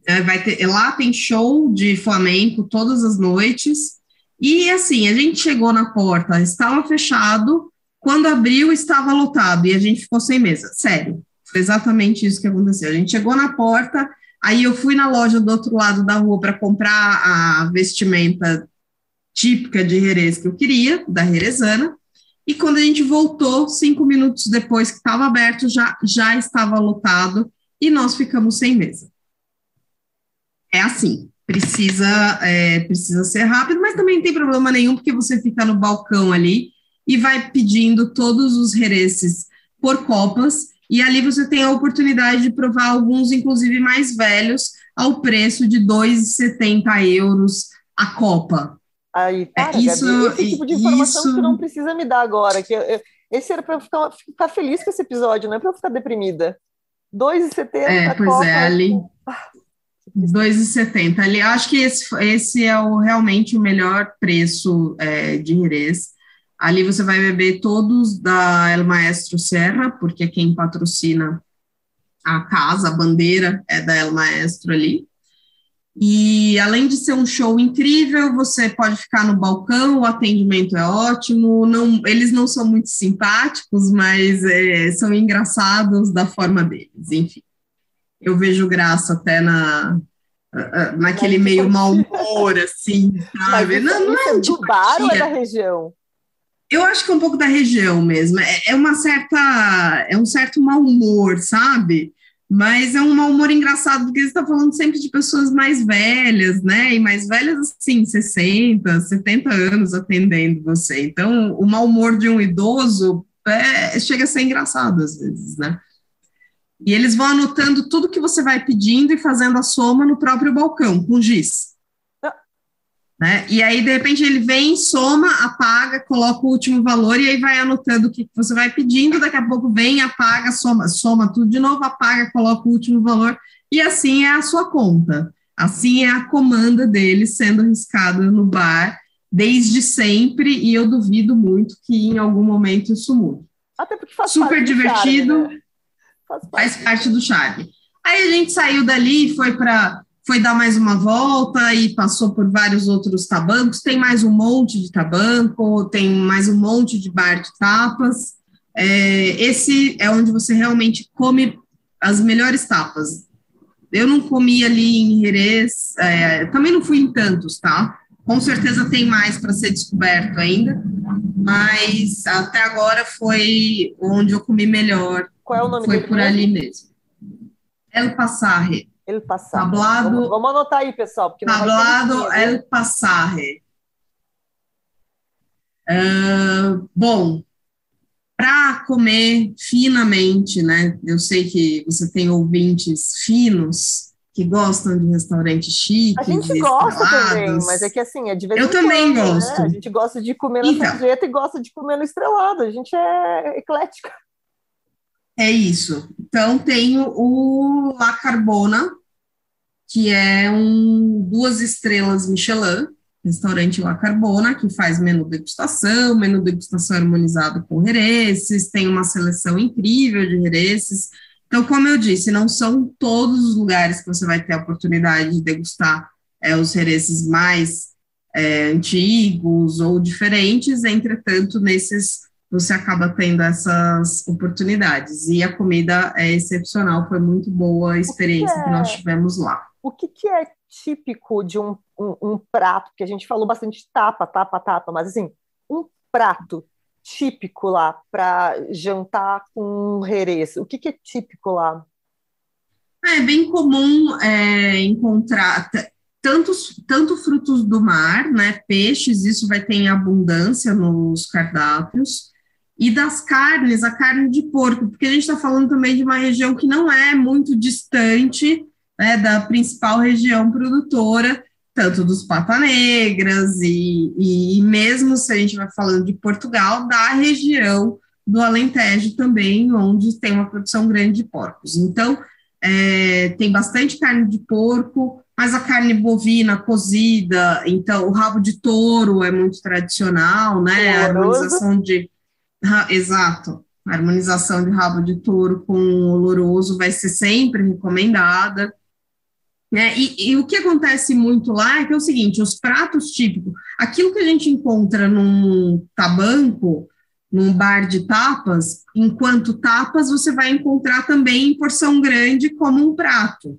É, vai ter, lá tem show de flamenco todas as noites. E assim, a gente chegou na porta, estava fechado, quando abriu estava lotado e a gente ficou sem mesa. Sério, foi exatamente isso que aconteceu. A gente chegou na porta, aí eu fui na loja do outro lado da rua para comprar a vestimenta típica de Jerez que eu queria, da Jerezana, e quando a gente voltou, cinco minutos depois que estava aberto, já, já estava lotado e nós ficamos sem mesa é assim, precisa, é, precisa ser rápido, mas também não tem problema nenhum, porque você fica no balcão ali e vai pedindo todos os hereces por copas, e ali você tem a oportunidade de provar alguns, inclusive mais velhos, ao preço de 2,70 euros a copa. Aí, para, é, isso, Gabi, esse tipo de informação isso... que não precisa me dar agora, que eu, eu, esse era para eu ficar, ficar, feliz com esse episódio, não é para eu ficar deprimida. 2,70 É, pois Copa, é, ali... 2,70. Ah, ali, acho que esse, esse é o, realmente o melhor preço é, de Jerez. Ali você vai beber todos da El Maestro Serra, porque quem patrocina a casa, a bandeira é da El Maestro ali. E além de ser um show incrível, você pode ficar no balcão, o atendimento é ótimo. Não, eles não são muito simpáticos, mas é, são engraçados da forma deles. Enfim, eu vejo graça até na naquele meio mau humor, assim, sabe? Mas não, não é, é do bar ou é da região? Eu acho que é um pouco da região mesmo. É, é uma certa, é um certo mau humor, sabe? Mas é um mau humor engraçado, porque você está falando sempre de pessoas mais velhas, né? E mais velhas, assim, 60, 70 anos atendendo você. Então, o mau humor de um idoso é, chega a ser engraçado às vezes, né? E eles vão anotando tudo que você vai pedindo e fazendo a soma no próprio balcão, com giz. Né? E aí, de repente, ele vem, soma, apaga, coloca o último valor e aí vai anotando o que você vai pedindo. Daqui a pouco vem, apaga, soma, soma tudo de novo, apaga, coloca o último valor e assim é a sua conta. Assim é a comanda dele sendo arriscada no bar desde sempre e eu duvido muito que em algum momento isso mude. Até porque faz Super divertido, charme, né? Faz, parte. faz parte do charme. Aí a gente saiu dali e foi para foi dar mais uma volta e passou por vários outros tabancos. Tem mais um monte de tabanco, tem mais um monte de bar de tapas. É, esse é onde você realmente come as melhores tapas. Eu não comi ali em Jerez, é, também não fui em tantos, tá? Com certeza tem mais para ser descoberto ainda, mas até agora foi onde eu comi melhor. Qual é o nome Foi por mesmo? ali mesmo. El Passarre. El Passarre. Tablado, vamos, vamos, anotar aí, pessoal. Porque tablado El Passarre. Uh, bom, para comer finamente, né? Eu sei que você tem ouvintes finos que gostam de restaurantes chiques. A gente gosta também, mas é que assim, é de vez Eu também quando, né? gosto. Né? A gente gosta de comer na então, e gosta de comer no estrelado. A gente é eclética. É isso. Então, tenho o La Carbona, que é um duas estrelas Michelin, restaurante La Carbona, que faz menu degustação, menu degustação harmonizado com hereces, tem uma seleção incrível de hereces. Então, como eu disse, não são todos os lugares que você vai ter a oportunidade de degustar é, os hereces mais é, antigos ou diferentes, entretanto, nesses você acaba tendo essas oportunidades. E a comida é excepcional, foi muito boa a experiência que, é, que nós tivemos lá. O que, que é típico de um, um, um, prato, que a gente falou bastante tapa, tapa, tapa, mas assim, um prato típico lá para jantar com herês, o que, que é típico lá? É bem comum é, encontrar tantos, tanto frutos do mar, né, peixes, isso vai ter em abundância nos cardápios, e das carnes, a carne de porco, porque a gente está falando também de uma região que não é muito distante né, da principal região produtora, tanto dos pata negras e, e mesmo se a gente vai falando de Portugal, da região do Alentejo também, onde tem uma produção grande de porcos. Então, é, tem bastante carne de porco, mas a carne bovina cozida, então o rabo de touro é muito tradicional, né? A harmonização de exato. A harmonização de rabo de touro com oloroso vai ser sempre recomendada. Né? E, e, o que acontece muito lá é que é o seguinte: os pratos típicos, aquilo que a gente encontra num tabanco, num bar de tapas, enquanto tapas você vai encontrar também em porção grande como um prato.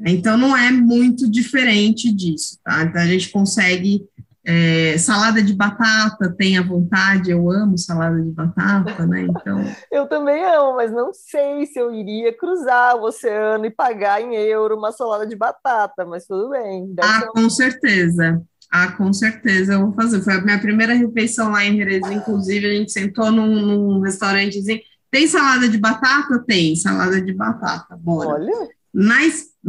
Então não é muito diferente disso, tá? Então a gente consegue é, salada de batata, tem à vontade, eu amo salada de batata, né? Então. eu também amo, mas não sei se eu iria cruzar o oceano e pagar em euro uma salada de batata, mas tudo bem. Ah, com certeza. Ah, com certeza eu vou fazer. Foi a minha primeira refeição lá em Jerez, inclusive, a gente sentou num, num restaurantezinho. Tem salada de batata? Tem, salada de batata, bora. Olha. Na,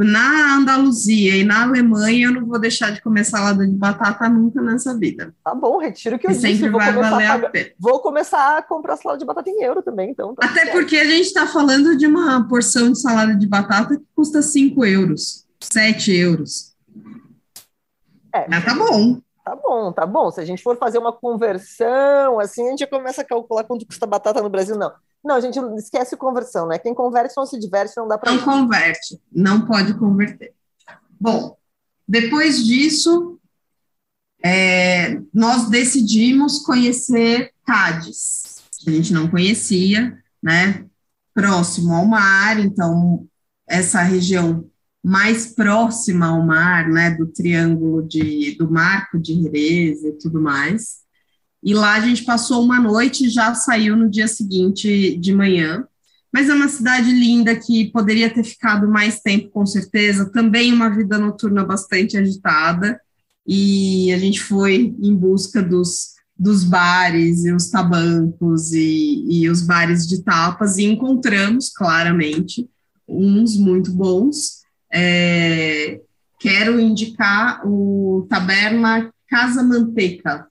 na Andaluzia e na Alemanha eu não vou deixar de comer salada de batata nunca nessa vida. Tá bom, retiro que eu E disse. sempre vou vai começar, valer a pagar- pena. vou começar a comprar salada de batata em euro também, então. tá Até certo. porque a gente está falando de uma porção de salada de batata que custa 5 euros, 7 euros. É, Mas tá bom. Tá bom, tá bom. Se a gente for fazer uma conversão, assim, a gente começa a calcular quanto custa batata no Brasil, não. Não, a gente esquece conversão, né? Quem converte não se diverte, não dá para. Não converte, não pode converter. Bom, depois disso, é, nós decidimos conhecer Cádiz, que a gente não conhecia, né? Próximo ao mar, então essa região mais próxima ao mar, né? Do triângulo de, do Marco de Jerez e tudo mais. E lá a gente passou uma noite e já saiu no dia seguinte de manhã mas é uma cidade linda que poderia ter ficado mais tempo, com certeza. Também uma vida noturna bastante agitada, e a gente foi em busca dos, dos bares e os tabancos e, e os bares de tapas, e encontramos claramente uns muito bons. É, quero indicar o Taberna Casa Manteca,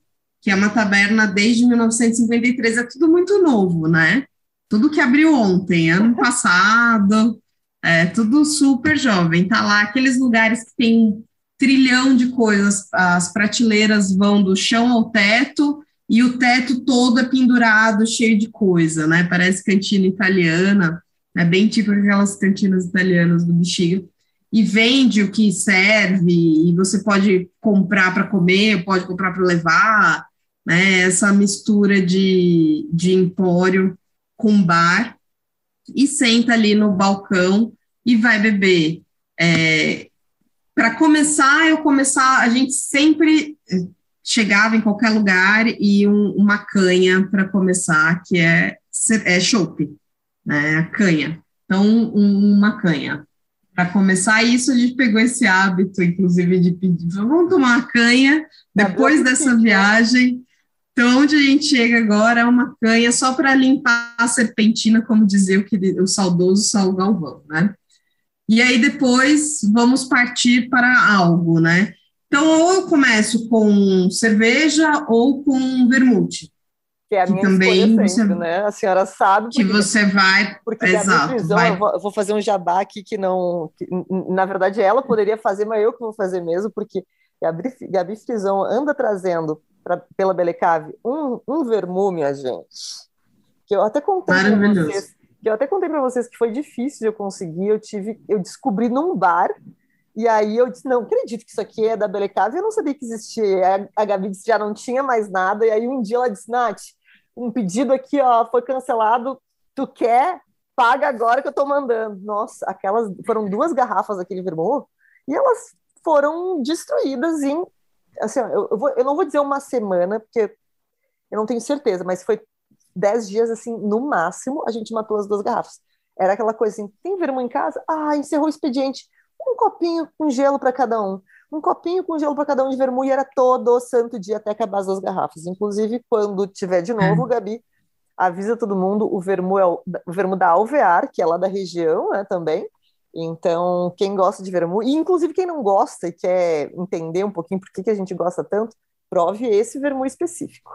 que é uma taberna desde 1953, é tudo muito novo, né? tudo que abriu ontem, ano passado, é tudo super jovem. Tá lá aqueles lugares que tem um trilhão de coisas, as prateleiras vão do chão ao teto e o teto todo é pendurado, cheio de coisa, né? Parece cantina italiana, é bem tipo aquelas cantinas italianas do Bexiga. E vende o que serve, e você pode comprar para comer, pode comprar para levar, né? Essa mistura de, de empório com bar e senta ali no balcão e vai beber. É, para começar, eu começar, a gente sempre chegava em qualquer lugar e um, uma canha para começar, que é, é chopp, né, a canha. Então, um, uma canha. Para começar isso, a gente pegou esse hábito, inclusive, de pedir, vamos tomar uma canha depois dessa viagem. Então, onde a gente chega agora é uma canha só para limpar a serpentina, como dizia o, querido, o saudoso Saul Galvão, né? E aí depois vamos partir para algo, né? Então, ou eu começo com cerveja ou com vermute. Que é a que minha também você- sempre, né? A senhora sabe. Que porque- você vai. Porque Exato, Frisão, vai. eu vou, fazer um jabá aqui que não. que, na verdade, ela poderia fazer, mas eu que vou fazer mesmo, porque Gabi, Gabi Frisão anda trazendo pra, pela Belecave um, um vermu, minha gente. Que eu até contei para vocês. Que eu até contei para vocês que foi difícil de eu conseguir. Eu tive, eu descobri num bar. E aí eu disse, não, acredito que isso aqui é da Belecave, eu não sabia que existia. A, a Gabi disse já não tinha mais nada. E aí um dia ela disse, Nath, um pedido aqui, ó, foi cancelado. Tu quer? Paga agora que eu tô mandando. Nossa, aquelas foram duas garrafas daquele vermouth e elas foram destruídas em assim, eu, eu, vou- eu não vou dizer uma semana, porque eu não tenho certeza, mas foi dez dias assim, no máximo, a gente matou as duas garrafas. Era aquela coisa assim, tem vermo em casa? Ah, encerrou o expediente. Um copinho com gelo para cada um. Um copinho com gelo para cada um de vermu e era todo o santo dia até acabar as duas garrafas. Inclusive, quando tiver de novo, Gabi, avisa todo mundo, o vermu é o, o vermu da Alvear, que é lá da região, né, também. Então, quem gosta de vermu, e inclusive quem não gosta e quer entender um pouquinho por que, que a gente gosta tanto, prove esse vermu específico.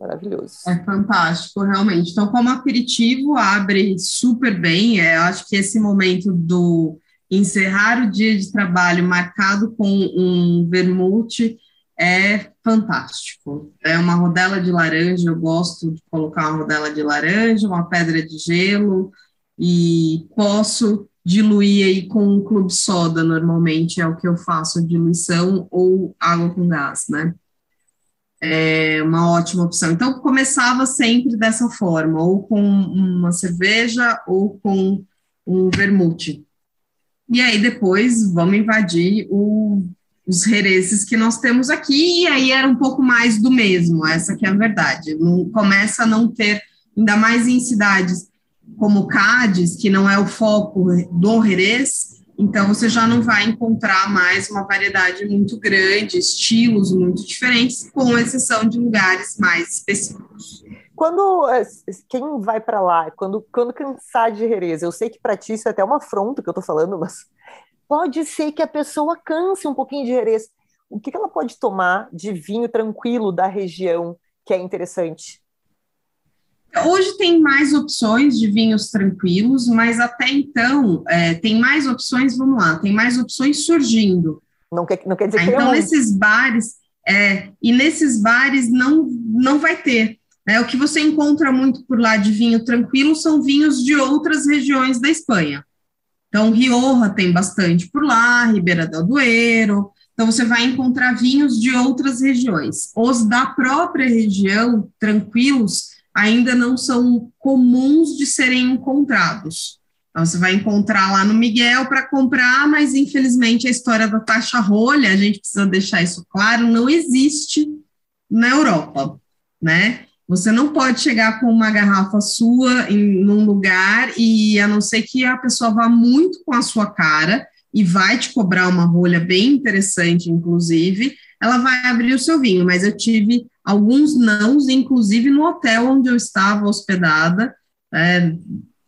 Maravilhoso. É fantástico, realmente. Então, como aperitivo, abre super bem. É, eu acho que esse momento do encerrar o dia de trabalho marcado com um vermute é fantástico. É uma rodela de laranja, eu gosto de colocar uma rodela de laranja, uma pedra de gelo, e posso diluir aí com um clube soda, normalmente é o que eu faço, diluição ou água com gás, né? é uma ótima opção. Então, começava sempre dessa forma, ou com uma cerveja ou com um vermute. E aí, depois, vamos invadir o, os rereses que nós temos aqui, e aí era um pouco mais do mesmo, essa que é a verdade. Começa a não ter, ainda mais em cidades como Cádiz, que não é o foco do Jerez, então você já não vai encontrar mais uma variedade muito grande, estilos muito diferentes, com exceção de lugares mais específicos. Quando eh, quem vai para lá, quando, quando cansar de Jerez, eu sei que para ti isso é até uma afronta que eu tô falando, mas pode ser que a pessoa canse um pouquinho de Jerez. O que, que ela pode tomar de vinho tranquilo da região que é interessante? Hoje tem mais opções de vinhos tranquilos, mas até então é, tem mais opções, vamos lá, tem mais opções surgindo. Não quer, não quer dizer ah, que Então, nesses bares, é, e nesses bares não, não vai ter. Né? O que você encontra muito por lá de vinho tranquilo são vinhos de outras regiões da Espanha. Então, Rioja tem bastante por lá, Ribeira del Duero. Então, você vai encontrar vinhos de outras regiões. Os da própria região, tranquilos, ainda não são comuns de serem encontrados. Então, você vai encontrar lá no Miguel para comprar, mas infelizmente a história da taxa rolha, a gente precisa deixar isso claro, não existe na Europa, né? Você não pode chegar com uma garrafa sua em num lugar e a não ser que a pessoa vá muito com a sua cara e vai te cobrar uma rolha bem interessante, inclusive, ela vai abrir o seu vinho. Mas eu tive alguns nãos, inclusive no hotel onde eu estava hospedada, é,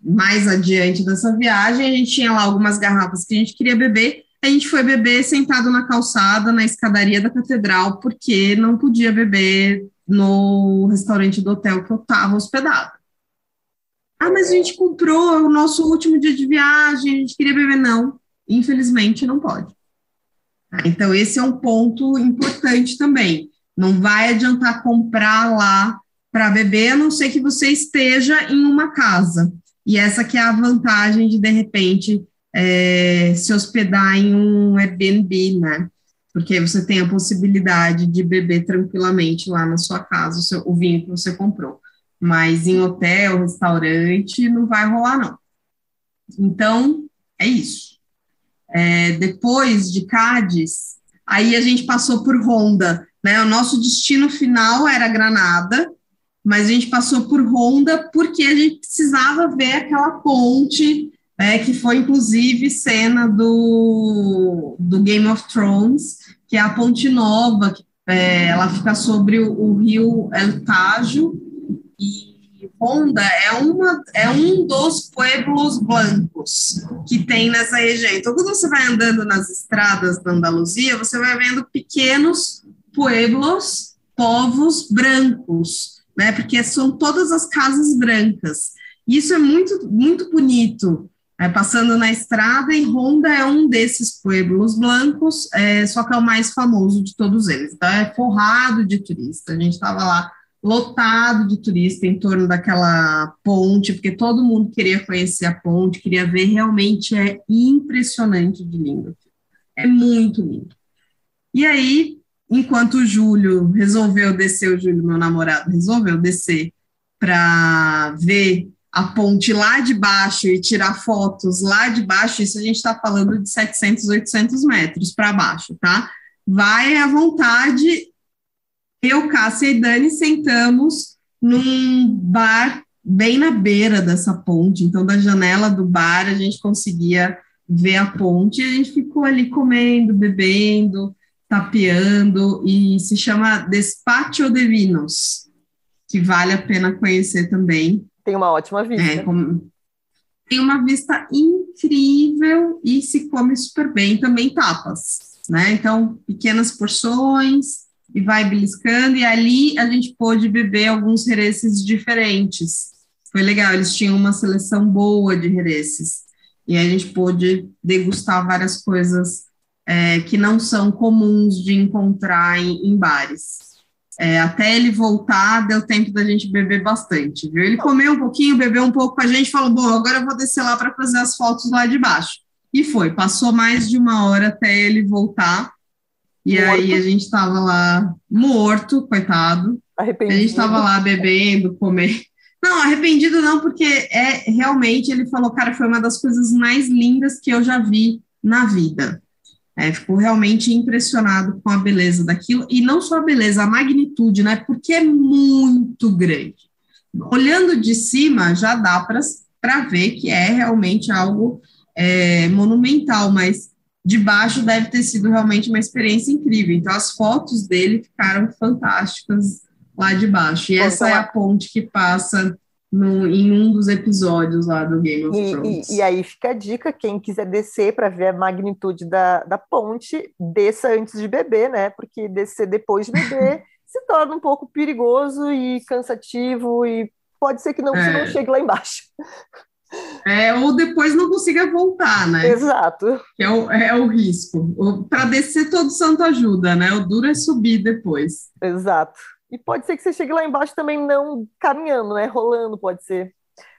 mais adiante dessa viagem, a gente tinha lá algumas garrafas que a gente queria beber, a gente foi beber sentado na calçada, na escadaria da catedral, porque não podia beber no restaurante do hotel que eu estava hospedada. Ah, mas a gente comprou o nosso último dia de viagem, a gente queria beber. Não, infelizmente não pode. Então, esse é um ponto importante também. Não vai adiantar comprar lá para beber, a não ser que você esteja em uma casa. E essa que é a vantagem de, de repente, é, se hospedar em um Airbnb, né? Porque você tem a possibilidade de beber tranquilamente lá na sua casa o, seu, o vinho que você comprou. Mas em hotel, restaurante, não vai rolar, não. Então, é isso. É, depois de Cádiz, aí a gente passou por Honda. Né? O nosso destino final era Granada, mas a gente passou por Honda porque a gente precisava ver aquela ponte, né, que foi inclusive cena do, do Game of Thrones, que é a ponte nova, que é, ela fica sobre o, o rio El Tajo, e Honda é, uma, é um dos pueblos blancos que tem nessa região. Então, quando você vai andando nas estradas da Andaluzia, você vai vendo pequenos pueblos, povos brancos, né? Porque são todas as casas brancas. Isso é muito, muito bonito. É, passando na estrada, e Honda é um desses pueblos blancos, é, só que é o mais famoso de todos eles. Então, é forrado de turista. A gente estava lá lotado de turista em torno daquela ponte, porque todo mundo queria conhecer a ponte, queria ver, realmente é impressionante de lindo. É muito lindo. E aí, enquanto o Júlio resolveu descer, o Júlio, meu namorado, resolveu descer para ver a ponte lá de baixo e tirar fotos lá de baixo, isso a gente está falando de 700, 800 metros para baixo, tá? Vai à vontade eu, Cássia e Dani sentamos num bar bem na beira dessa ponte. Então, da janela do bar, a gente conseguia ver a ponte e a gente ficou ali comendo, bebendo, tapeando, e se chama Despacho de Vinos, que vale a pena conhecer também. Tem uma ótima vista. É, tem uma vista incrível e se come super bem também tapas, né? Então, pequenas porções, e vai beliscando, e ali a gente pôde beber alguns hereces diferentes. Foi legal, eles tinham uma seleção boa de hereces, e a gente pôde degustar várias coisas é, que não são comuns de encontrar em, em bares. É, até ele voltar, deu tempo da gente beber bastante, viu? Ele comeu um pouquinho, bebeu um pouco com a gente, falou: Bom, agora eu vou descer lá para fazer as fotos lá de baixo. E foi, passou mais de uma hora até ele voltar. E morto. aí a gente estava lá morto, coitado. Arrependido. A gente estava lá bebendo, comer. Não, arrependido não, porque é realmente ele falou, cara, foi uma das coisas mais lindas que eu já vi na vida. É, ficou realmente impressionado com a beleza daquilo, e não só a beleza, a magnitude, né? Porque é muito grande. Olhando de cima, já dá para ver que é realmente algo é, monumental, mas de baixo deve ter sido realmente uma experiência incrível. Então, as fotos dele ficaram fantásticas lá de baixo. E essa é a ponte que passa no, em um dos episódios lá do Game of e, Thrones. E, e, aí fica a dica, quem quiser descer para ver a magnitude da, da ponte, desça antes de beber, né? Porque descer depois de beber se torna um pouco perigoso e cansativo e pode ser que não, é. não chegue lá embaixo. É, ou depois não consiga voltar, né? Exato. Que é o, é o risco. Para descer todo santo ajuda, né? O duro é subir depois. Exato. E pode ser que você chegue lá embaixo também não caminhando, né? Rolando, pode ser.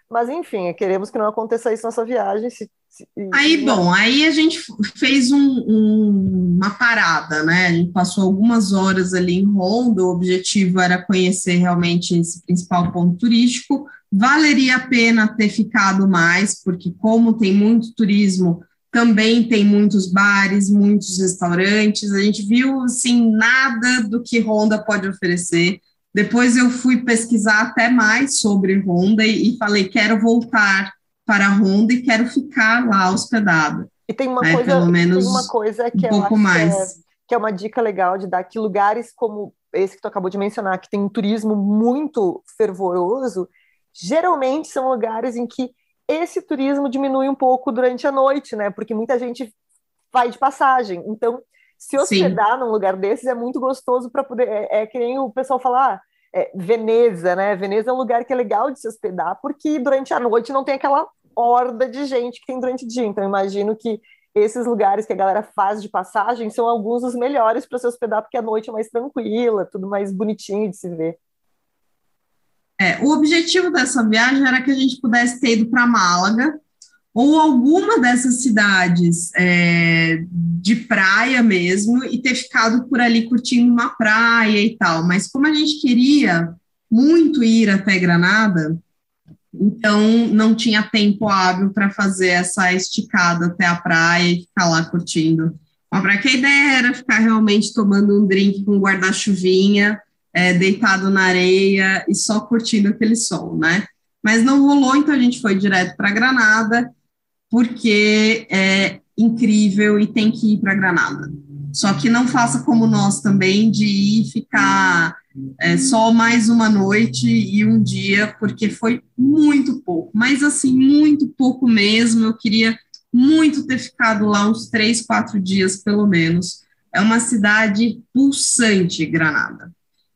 Mas enfim, queremos que não aconteça isso nessa viagem. Se, se, aí, não... bom, aí a gente fez um, um, uma parada, né? A gente passou algumas horas ali em Ronda. O objetivo era conhecer realmente esse principal ponto turístico. Valeria a pena ter ficado mais, porque como tem muito turismo, também tem muitos bares, muitos restaurantes. A gente viu assim nada do que Honda pode oferecer. Depois eu fui pesquisar até mais sobre Honda e, e falei quero voltar para a Honda e quero ficar lá hospedada. E tem uma né, coisa, pelo menos uma coisa que um pouco mais. Que é, que é uma dica legal de dar que lugares como esse que tu acabou de mencionar, que tem um turismo muito fervoroso, geralmente são lugares em que esse turismo diminui um pouco durante a noite, né? Porque muita gente vai de passagem. Então, se hospedar Sim. num lugar desses é muito gostoso para poder. É, é, que nem o pessoal falar. Ah, é, Veneza, né? Veneza é um lugar que é legal de se hospedar, porque durante a noite não tem aquela horda de gente que tem durante o dia. Então, imagino que esses lugares que a galera faz de passagem são alguns dos melhores para se hospedar, porque a noite é mais tranquila, tudo mais bonitinho de se ver. É, o objetivo dessa viagem era que a gente pudesse ter ido para Málaga ou alguma dessas cidades é, de praia mesmo e ter ficado por ali curtindo uma praia e tal. Mas como a gente queria muito ir até Granada, então não tinha tempo hábil para fazer essa esticada até a praia e ficar lá curtindo. Uma praia que a ideia era ficar realmente tomando um drink com guarda-chuvinha é, deitado na areia e só curtindo aquele sol, né? Mas não rolou, então a gente foi direto para Granada, porque é incrível e tem que ir para Granada. Só que não faça como nós também, de ir ficar é, só mais uma noite e um dia, porque foi muito pouco, mas assim, muito pouco mesmo. Eu queria muito ter ficado lá uns três, quatro dias, pelo menos. É uma cidade pulsante, Granada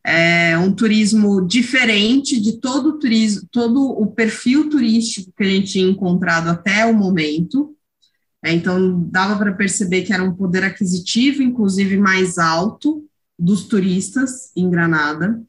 é um turismo diferente de todo o turismo, todo o perfil turístico que a gente tinha encontrado até o momento. É, então, dava para perceber que era um poder aquisitivo, inclusive mais alto, dos turistas em Granada.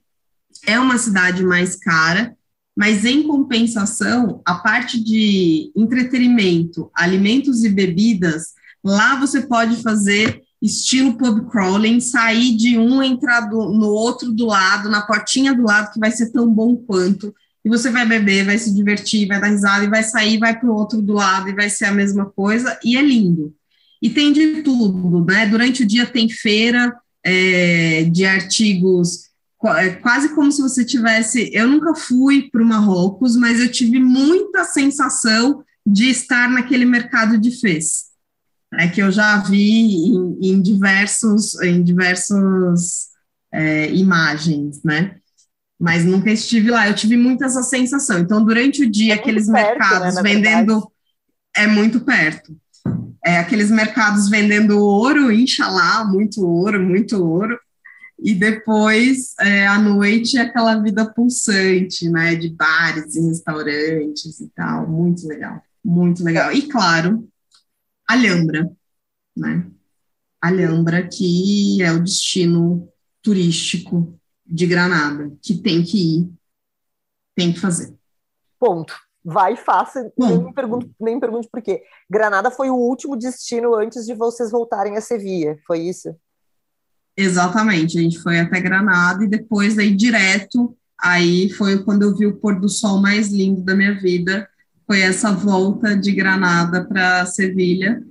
É uma cidade mais cara, mas em compensação, a parte de entretenimento, alimentos e bebidas, lá você pode fazer estilo pub crawling, sair de um, entrar do, no outro do lado, na portinha do lado, que vai ser tão bom quanto. E você vai beber, vai se divertir, vai dar risada, e vai sair, vai para o outro do lado, e vai ser a mesma coisa, e é lindo. E tem de tudo, né? Durante o dia tem feira é, de artigos, é, quase como se você tivesse. Eu nunca fui para o Marrocos, mas eu tive muita sensação de estar naquele mercado de fez é que eu já vi em, em diversos, em diversos é, imagens, né? Mas nunca estive lá. Eu tive muito essa sensação. Então, durante o dia, é aqueles perto, mercados né, vendendo é muito perto. É, aqueles mercados vendendo ouro, inshallah, muito ouro, muito ouro. E depois, é, à noite, aquela vida pulsante, né? De bares e restaurantes e tal. Muito legal, muito legal. E claro, Alhambra, né? Alhambra, que é o destino turístico de Granada, que tem que ir, tem que fazer. Ponto. Vai e faça, nem me, pergunto, nem me pergunte por quê. Granada foi o último destino antes de vocês voltarem a Sevilha, foi isso? Exatamente, a gente foi até Granada e depois aí direto, aí foi quando eu vi o pôr do sol mais lindo da minha vida, foi essa volta de Granada para Sevilha,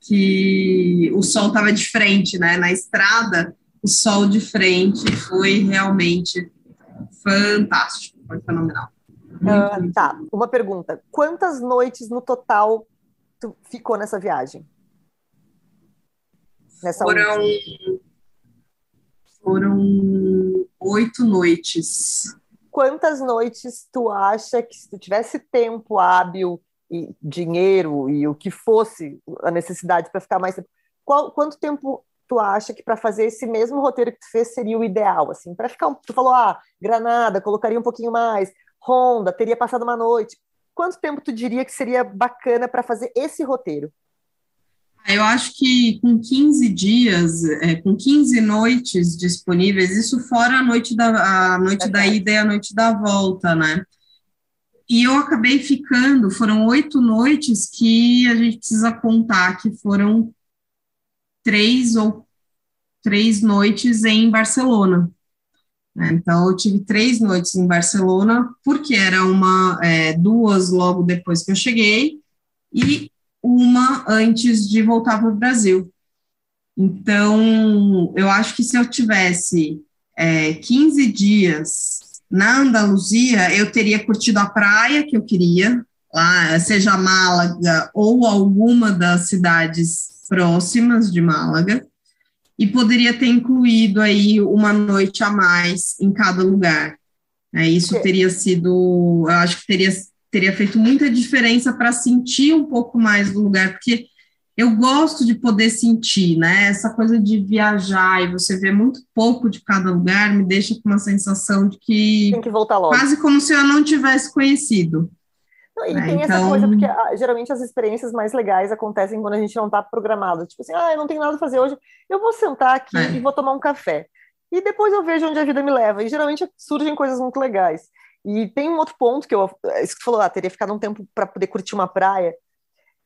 que o sol estava de frente, né? Na estrada, o sol de frente foi realmente fantástico, foi fenomenal. Uh, tá, uma pergunta. Quantas noites no total tu ficou nessa viagem? Nessa foram, foram oito noites. Quantas noites tu acha que se tu tivesse tempo hábil e dinheiro e o que fosse a necessidade para ficar mais tempo, qual, quanto tempo tu acha que para fazer esse mesmo roteiro que tu fez seria o ideal assim? Para ficar tu falou ah Granada colocaria um pouquinho mais Honda teria passado uma noite. Quanto tempo tu diria que seria bacana para fazer esse roteiro eu acho que com 15 dias, é, com 15 noites disponíveis, isso fora a noite da, a noite da ida e a noite da volta, né? E eu acabei ficando, foram oito noites que a gente precisa contar que foram três ou três noites em Barcelona. Né? Então, eu tive três noites em Barcelona, porque era uma, é, duas logo depois que eu cheguei, e uma antes de voltar para o Brasil. Então, eu acho que se eu tivesse é, 15 dias na Andaluzia, eu teria curtido a praia que eu queria, lá, seja Málaga ou alguma das cidades próximas de Málaga, e poderia ter incluído aí uma noite a mais em cada lugar. É, isso teria sido, eu acho que teria teria feito muita diferença para sentir um pouco mais do lugar, porque eu gosto de poder sentir, né? Essa coisa de viajar e você ver muito pouco de cada lugar me deixa com uma sensação de que, tem que voltar logo. quase como se eu não tivesse conhecido. e né? tem então... essa coisa, porque ah, geralmente as experiências mais legais acontecem quando a gente não está programado. Tipo assim, ah, eu não tenho nada a fazer hoje, eu vou sentar aqui é. e vou tomar um café. E depois eu vejo onde a vida me leva. E geralmente surgem coisas muito legais. E tem um outro ponto que eu. Isso que tu falou, ah, teria ficado um tempo para poder curtir uma praia.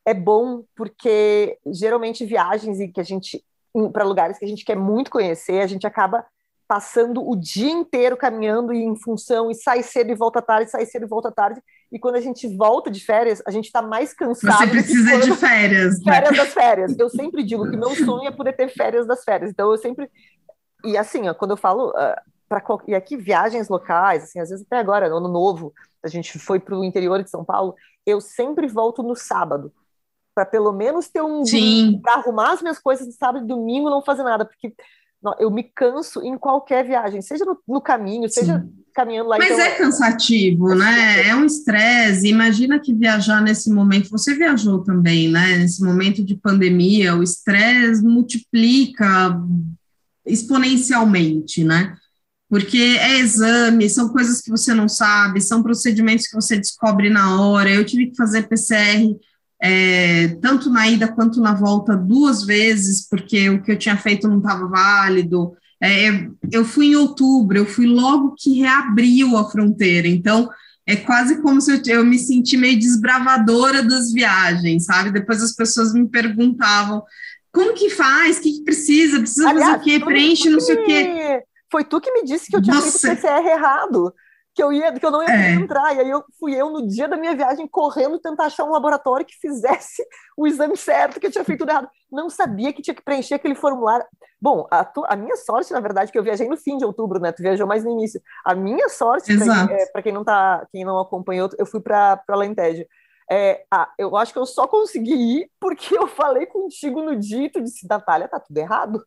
É bom porque geralmente viagens e que a gente para lugares que a gente quer muito conhecer, a gente acaba passando o dia inteiro caminhando e em função e sai cedo e volta tarde, sai cedo e volta tarde. E quando a gente volta de férias, a gente está mais cansado. Você precisa de férias. Né? Férias das férias. Eu sempre digo que meu sonho é poder ter férias das férias. Então eu sempre e assim, ó, quando eu falo uh, para e aqui viagens locais, assim, às vezes até agora, no ano novo, a gente foi para o interior de São Paulo, eu sempre volto no sábado, para pelo menos ter um para arrumar as minhas coisas no sábado e domingo não fazer nada, porque eu me canso em qualquer viagem, seja no, no caminho, Sim. seja caminhando lá. Mas então, é cansativo, é né? É um estresse. Imagina que viajar nesse momento, você viajou também, né? Nesse momento de pandemia, o estresse multiplica exponencialmente, né? Porque é exame, são coisas que você não sabe, são procedimentos que você descobre na hora. Eu tive que fazer PCR é, tanto na ida quanto na volta duas vezes, porque o que eu tinha feito não estava válido. É, eu fui em outubro, eu fui logo que reabriu a fronteira, então é quase como se eu, eu me senti meio desbravadora das viagens, sabe? Depois as pessoas me perguntavam como que faz, o que, que precisa, precisa Aliás, fazer o quê, preenche não sei o quê. Foi tu que me disse que eu tinha Nossa. feito PCR errado, que eu ia, que eu não ia é. entrar. E aí eu fui eu no dia da minha viagem correndo tentar achar um laboratório que fizesse o exame certo, que eu tinha feito tudo errado. Não sabia que tinha que preencher aquele formulário. Bom, a, tu, a minha sorte, na verdade, que eu viajei no fim de outubro, né? Tu viajou mais no início. A minha sorte, para é, quem não tá, quem não acompanhou, eu fui para Alentejo. É, ah, eu acho que eu só consegui ir porque eu falei contigo no dia e tu disse, Natália, tá tudo errado.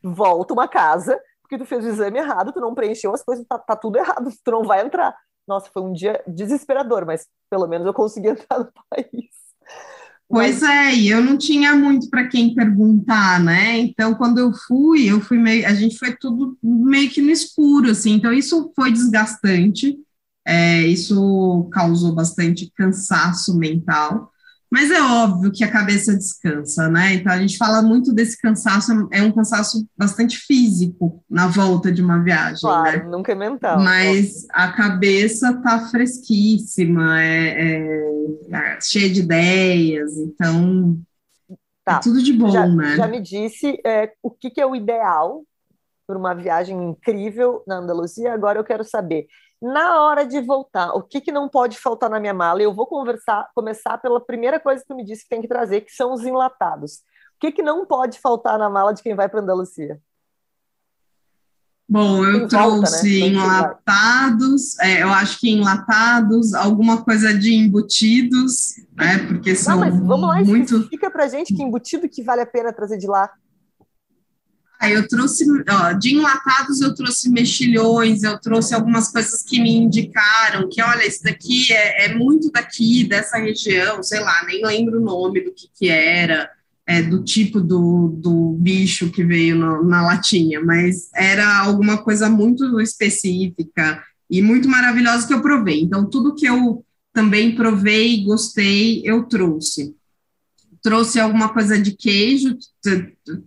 Volta uma casa porque tu fez o exame errado, tu não preencheu as coisas, tá, tá tudo errado, tu não vai entrar. Nossa, foi um dia desesperador, mas pelo menos eu consegui entrar no país. Pois é, e eu não tinha muito para quem perguntar, né? Então, quando eu fui, eu fui meio, a gente foi tudo meio que no escuro, assim. Então, isso foi desgastante. É, isso causou bastante cansaço mental. Mas é óbvio que a cabeça descansa, né? Então a gente fala muito desse cansaço, é um cansaço bastante físico na volta de uma viagem. Claro, né? nunca é mental. Mas a cabeça tá fresquíssima, é, é, é cheia de ideias, então tá. é tudo de bom, já, né? Já me disse é, o que, que é o ideal para uma viagem incrível na Andaluzia, agora eu quero saber na hora de voltar, o que, que não pode faltar na minha mala? Eu vou conversar, começar pela primeira coisa que tu me disse que tem que trazer, que são os enlatados. O que, que não pode faltar na mala de quem vai para Andalucia? Bom, eu trouxe né? enlatados, é, eu acho que enlatados, alguma coisa de embutidos, né? Porque são não, mas vamos lá, muito. Fica para gente que embutido que vale a pena trazer de lá. Ah, eu trouxe, ó, de enlatados eu trouxe mexilhões, eu trouxe algumas coisas que me indicaram que, olha, isso daqui é, é muito daqui, dessa região, sei lá, nem lembro o nome do que que era, é, do tipo do, do bicho que veio no, na latinha, mas era alguma coisa muito específica e muito maravilhosa que eu provei. Então, tudo que eu também provei gostei, eu trouxe trouxe alguma coisa de queijo,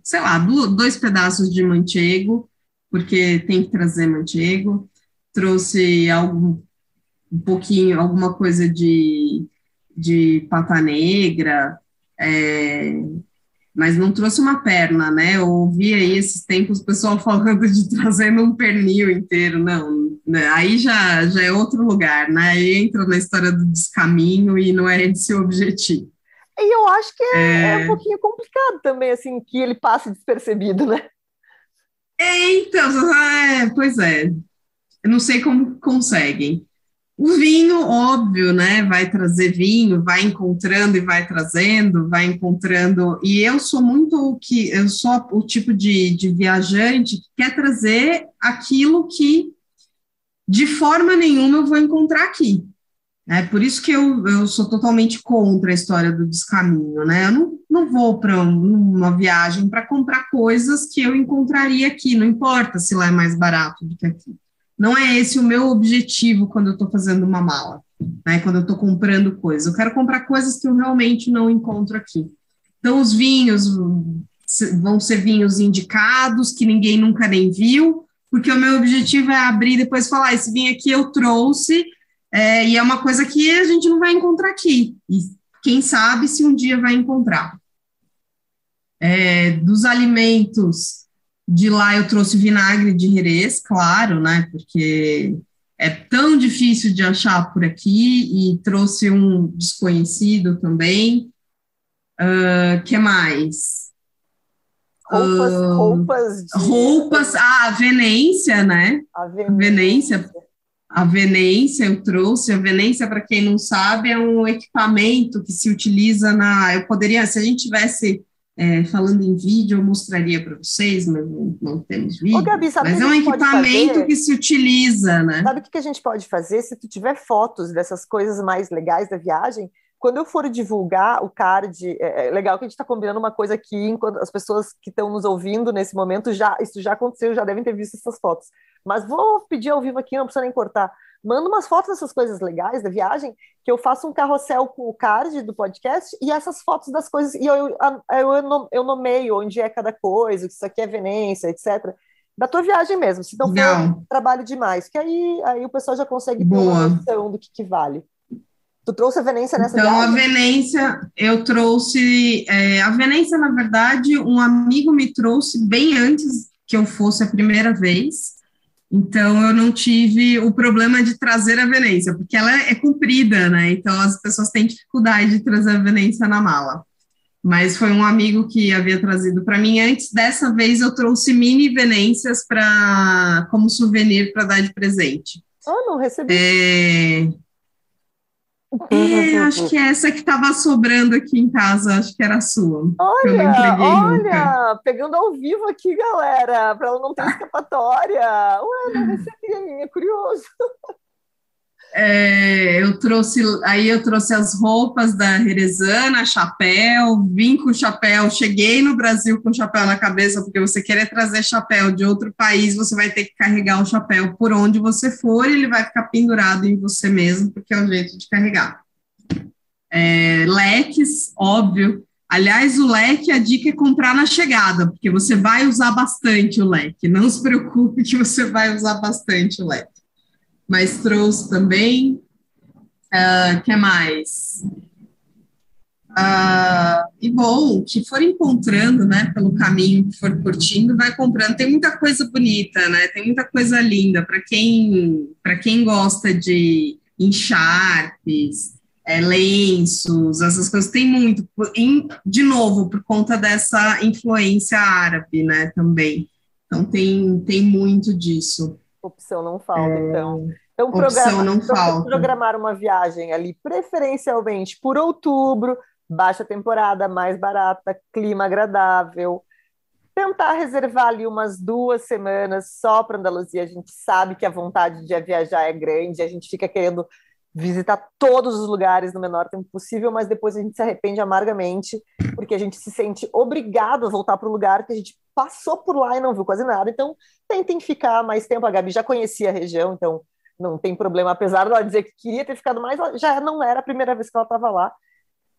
sei lá, dois pedaços de manteigo, porque tem que trazer manteigo. Trouxe algum, um pouquinho, alguma coisa de, de pata negra, é, mas não trouxe uma perna, né? Eu ouvi aí esses tempos o pessoal falando de trazendo um pernil inteiro, não, né? aí já, já é outro lugar, né? Aí entra na história do descaminho e não é esse o objetivo. E eu acho que é, é... é um pouquinho complicado também, assim, que ele passe despercebido, né? É, então, é, pois é. Eu não sei como conseguem. O vinho, óbvio, né? Vai trazer vinho, vai encontrando e vai trazendo, vai encontrando. E eu sou muito o que eu sou o tipo de, de viajante que quer trazer aquilo que de forma nenhuma eu vou encontrar aqui. É por isso que eu, eu sou totalmente contra a história do descaminho, né? Eu não, não vou para uma viagem para comprar coisas que eu encontraria aqui, não importa se lá é mais barato do que aqui. Não é esse o meu objetivo quando eu estou fazendo uma mala, né? Quando eu estou comprando coisas. Eu quero comprar coisas que eu realmente não encontro aqui. Então, os vinhos vão ser vinhos indicados, que ninguém nunca nem viu, porque o meu objetivo é abrir e depois falar: esse vinho aqui eu trouxe é, e é uma coisa que a gente não vai encontrar aqui. E quem sabe se um dia vai encontrar. É, dos alimentos de lá eu trouxe vinagre de Jerez, claro, né? Porque é tão difícil de achar por aqui e trouxe um desconhecido também. Uh, que mais? Roupas, uh, roupas, de... roupas, ah, a Venência, né? A Venência. A Venência a Venência eu trouxe. A Venência, para quem não sabe, é um equipamento que se utiliza na. Eu poderia, se a gente tivesse é, falando em vídeo, eu mostraria para vocês, mas não, não temos vídeo. Ô, Gabi, mas é um equipamento que se utiliza, né? Sabe o que a gente pode fazer? Se tu tiver fotos dessas coisas mais legais da viagem, quando eu for divulgar o card, é, é legal que a gente está combinando uma coisa aqui, enquanto as pessoas que estão nos ouvindo nesse momento já isso já aconteceu, já devem ter visto essas fotos. Mas vou pedir ao vivo aqui, não precisa nem cortar. Manda umas fotos dessas coisas legais da viagem, que eu faço um carrossel com o card do podcast e essas fotos das coisas, e eu, eu, eu, nomeio onde é cada coisa, isso aqui é Venência, etc. Da tua viagem mesmo, se não for não. trabalho demais, que aí, aí o pessoal já consegue ter Boa. uma noção do que, que vale. Tu trouxe a Venência nessa então, viagem? Então, a Venência, eu trouxe... É, a Venência, na verdade, um amigo me trouxe bem antes que eu fosse a primeira vez. Então, eu não tive o problema de trazer a Venência, porque ela é comprida, né? Então, as pessoas têm dificuldade de trazer a Venência na mala. Mas foi um amigo que havia trazido para mim antes. Dessa vez, eu trouxe mini Venências para como souvenir para dar de presente. Ah, não recebi. É, é, acho que essa que estava sobrando aqui em casa, acho que era a sua. Olha, olha, nunca. pegando ao vivo aqui, galera, para ela não ter escapatória. Ué, não recebi a minha, curioso. É, eu trouxe, aí eu trouxe as roupas da Herezana, chapéu, vim com chapéu, cheguei no Brasil com chapéu na cabeça, porque você querer trazer chapéu de outro país, você vai ter que carregar o chapéu por onde você for, ele vai ficar pendurado em você mesmo, porque é o jeito de carregar. É, leques, óbvio. Aliás, o leque, a dica é comprar na chegada, porque você vai usar bastante o leque. Não se preocupe que você vai usar bastante o leque mas trouxe também. Uh, que mais? Uh, e bom, que for encontrando, né, pelo caminho que for curtindo, vai comprando. Tem muita coisa bonita, né? Tem muita coisa linda para quem para quem gosta de encharpes, é, lenços, essas coisas. Tem muito. Em, de novo, por conta dessa influência árabe, né? Também. Então tem tem muito disso. Opção não falta, é... então. Então, não falta. programar uma viagem ali, preferencialmente por outubro, baixa temporada, mais barata, clima agradável. tentar reservar ali umas duas semanas só para Andaluzia. A gente sabe que a vontade de viajar é grande, a gente fica querendo visitar todos os lugares no menor tempo possível, mas depois a gente se arrepende amargamente, porque a gente se sente obrigado a voltar para o lugar que a gente passou por lá e não viu quase nada. Então, tentem ficar mais tempo. A Gabi já conhecia a região, então não tem problema. Apesar de ela dizer que queria ter ficado mais, já não era a primeira vez que ela estava lá.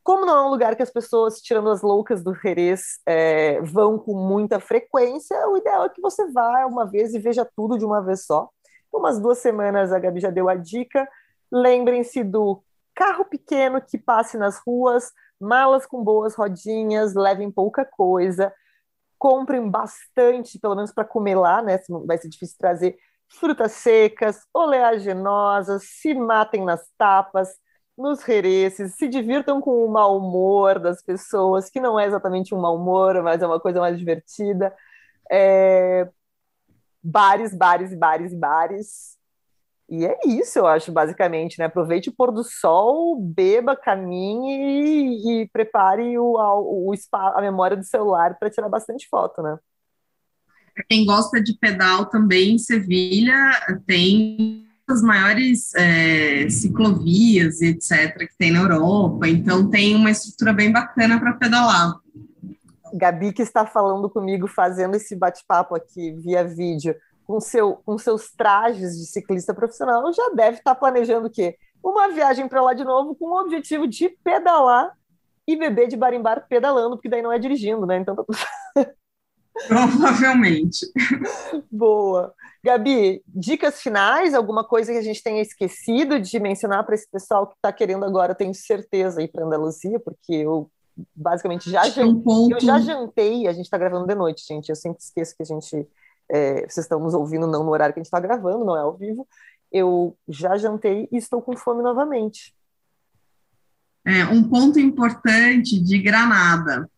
Como não é um lugar que as pessoas, tirando as loucas do Jerez, é, vão com muita frequência, o ideal é que você vá uma vez e veja tudo de uma vez só. Então, umas duas semanas a Gabi já deu a dica. Lembrem-se do carro pequeno que passe nas ruas, malas com boas rodinhas, levem pouca coisa, comprem bastante, pelo menos para comer lá, né? Vai ser difícil trazer frutas secas, oleaginosas, se matem nas tapas nos rereces, se divirtam com o mau humor das pessoas, que não é exatamente um mau humor, mas é uma coisa mais divertida. É... Bares, bares, bares, bares. E é isso, eu acho, basicamente, né? Aproveite o pôr do sol, beba, caminhe e, e prepare o, o, o, a memória do celular para tirar bastante foto, né? Quem gosta de pedal também, Sevilha tem as maiores é, ciclovias etc. que tem na Europa, então tem uma estrutura bem bacana para pedalar. Gabi, que está falando comigo, fazendo esse bate-papo aqui via vídeo, com, seu, com seus trajes de ciclista profissional, já deve estar planejando o quê? Uma viagem para lá de novo com o objetivo de pedalar e beber de barimbar pedalando, porque daí não é dirigindo, né? Então tá Provavelmente. Boa. Gabi, dicas finais? Alguma coisa que a gente tenha esquecido de mencionar para esse pessoal que está querendo agora, tenho certeza, ir para Andaluzia, porque eu basicamente já, jantei, um ponto... eu já jantei, a gente está gravando de noite, gente. Eu sempre esqueço que a gente. É, vocês estão nos ouvindo não no horário que a gente está gravando, não é ao vivo. Eu já jantei e estou com fome novamente. É, um ponto importante de Granada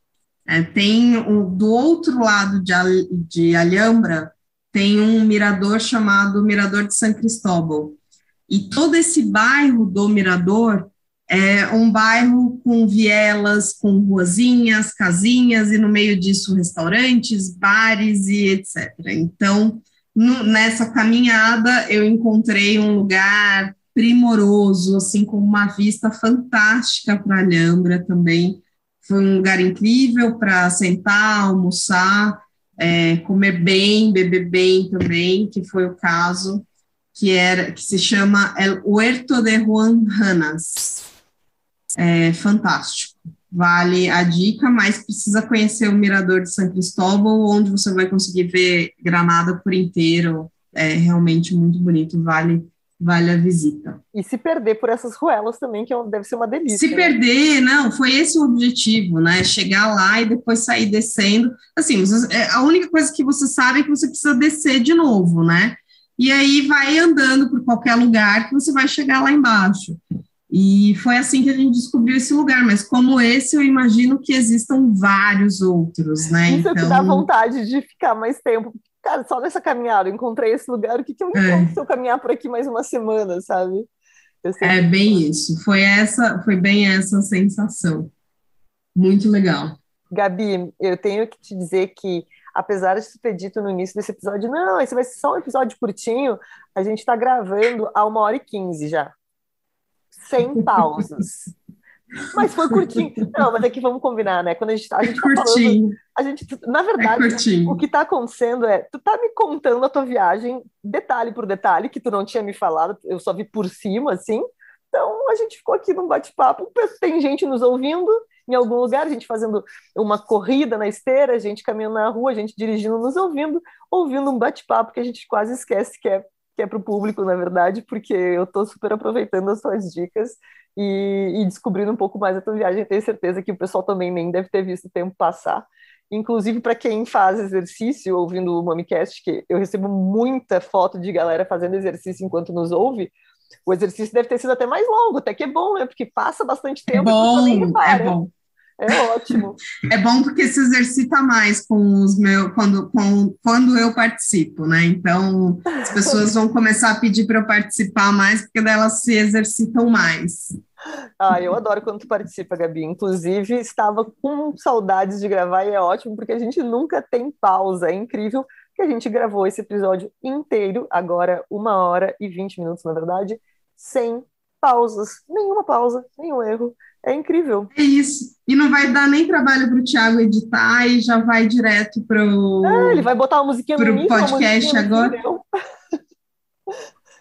é, tem um, do outro lado de, de Alhambra, tem um mirador chamado Mirador de São Cristóbal. E todo esse bairro do Mirador é um bairro com vielas, com ruazinhas, casinhas, e no meio disso restaurantes, bares e etc. Então, no, nessa caminhada, eu encontrei um lugar primoroso, assim, com uma vista fantástica para Alhambra também, foi um lugar incrível para sentar, almoçar, é, comer bem, beber bem também, que foi o caso, que era que se chama El Huerto de Juan Hanas. É fantástico. Vale a dica, mas precisa conhecer o Mirador de São Cristóbal, onde você vai conseguir ver Granada por inteiro. É realmente muito bonito, vale vale a visita. E se perder por essas ruelas também, que é deve ser uma delícia. Se né? perder, não, foi esse o objetivo, né? Chegar lá e depois sair descendo. Assim, é, a única coisa que você sabe é que você precisa descer de novo, né? E aí vai andando por qualquer lugar que você vai chegar lá embaixo. E foi assim que a gente descobriu esse lugar, mas como esse, eu imagino que existam vários outros, né? Isso então... é que dá então vontade de ficar mais tempo, cara, só nessa caminhada, eu encontrei esse lugar, o que, que eu encontro é. se eu caminhar por aqui mais uma semana, sabe? É bem isso, foi essa, foi bem essa sensação. Muito legal. Gabi, eu tenho que te dizer que, apesar de ter dito no início desse episódio, não, esse vai ser só um episódio curtinho, a gente está gravando a uma hora e quinze já. Sem pausas. Mas foi curtinho. Não, mas aqui é vamos combinar, né? Quando a gente, a gente tá curtinho. falando. A gente, na verdade, é o que tá acontecendo é, tu tá me contando a tua viagem, detalhe por detalhe, que tu não tinha me falado, eu só vi por cima, assim. Então a gente ficou aqui num bate-papo. Tem gente nos ouvindo em algum lugar, a gente fazendo uma corrida na esteira, a gente caminhando na rua, a gente dirigindo, nos ouvindo, ouvindo um bate-papo que a gente quase esquece que é que é para o público, na verdade, porque eu estou super aproveitando as suas dicas e, e, descobrindo um pouco mais a tua viagem. Tenho certeza que o pessoal também nem deve ter visto o tempo passar. Inclusive, para quem faz exercício ouvindo o MamiCast, que eu recebo muita foto de galera fazendo exercício enquanto nos ouve, o exercício deve ter sido até mais longo, até que é bom, né? Porque passa bastante tempo. É bom, é bom. É ótimo. É bom porque se exercita mais com os meus quando, com, quando eu participo, né? Então as pessoas vão começar a pedir para eu participar mais, porque elas se exercitam mais. Ah, eu adoro quando tu participa, Gabi. Inclusive, estava com saudades de gravar e é ótimo porque a gente nunca tem pausa. É incrível que a gente gravou esse episódio inteiro, agora uma hora e vinte minutos, na verdade, sem pausas, nenhuma pausa, nenhum erro. É incrível. É isso. E não vai dar nem trabalho para o Thiago editar e já vai direto para o. É, ele vai botar uma musiquinha no podcast agora.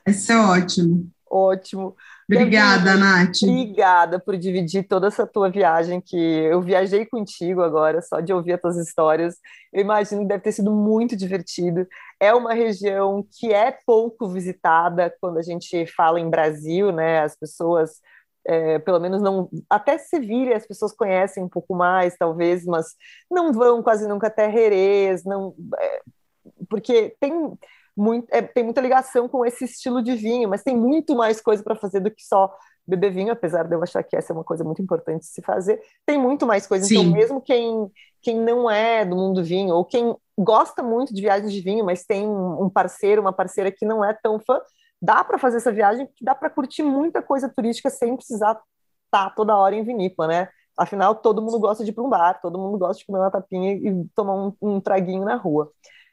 Vai ser ótimo. Ótimo. Obrigada, Nath. Obrigada por dividir toda essa tua viagem, que eu viajei contigo agora, só de ouvir as tuas histórias. Eu imagino que deve ter sido muito divertido. É uma região que é pouco visitada quando a gente fala em Brasil, né? As pessoas, é, pelo menos não. Até Sevilha as pessoas conhecem um pouco mais, talvez, mas não vão quase nunca até Jerez, não. É, porque tem muito, é, tem muita ligação com esse estilo de vinho, mas tem muito mais coisa para fazer do que só beber vinho, apesar de eu achar que essa é uma coisa muito importante de se fazer. Tem muito mais coisa. Então, Sim. Então, mesmo quem, quem não é do mundo do vinho, ou quem gosta muito de viagens de vinho, mas tem um parceiro, uma parceira que não é tão fã, dá para fazer essa viagem, dá para curtir muita coisa turística sem precisar estar tá toda hora em vinícola, né? Afinal, todo mundo gosta de ir para um bar, todo mundo gosta de comer uma tapinha e tomar um, um traguinho na rua.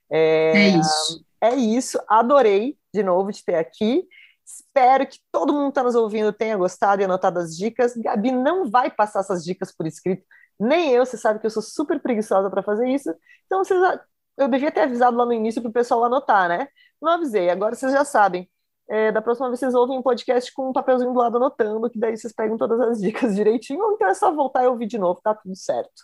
É, é isso. É isso. Adorei de novo de ter aqui. Espero que todo mundo que está nos ouvindo tenha gostado e anotado as dicas. Gabi não vai passar essas dicas por escrito, nem eu. Você sabe que eu sou super preguiçosa para fazer isso. Então, vocês, eu devia ter avisado lá no início para o pessoal anotar, né? Não avisei. Agora vocês já sabem. É, da próxima vez vocês ouvem um podcast com um papelzinho do lado anotando, que daí vocês pegam todas as dicas direitinho, ou então é só voltar e ouvir de novo, tá tudo certo.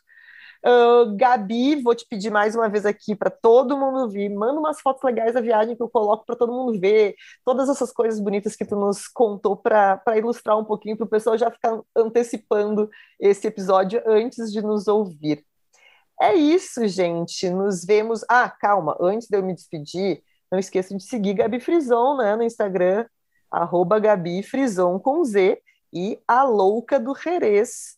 Uh, Gabi, vou te pedir mais uma vez aqui para todo mundo vir. Manda umas fotos legais da viagem que eu coloco para todo mundo ver. Todas essas coisas bonitas que tu nos contou para ilustrar um pouquinho, para o pessoal já ficar antecipando esse episódio antes de nos ouvir. É isso, gente. Nos vemos. Ah, calma, antes de eu me despedir, não esqueça de seguir Gabi Frison né, no Instagram, arroba Gabi Frison com Z e a Louca do Jerez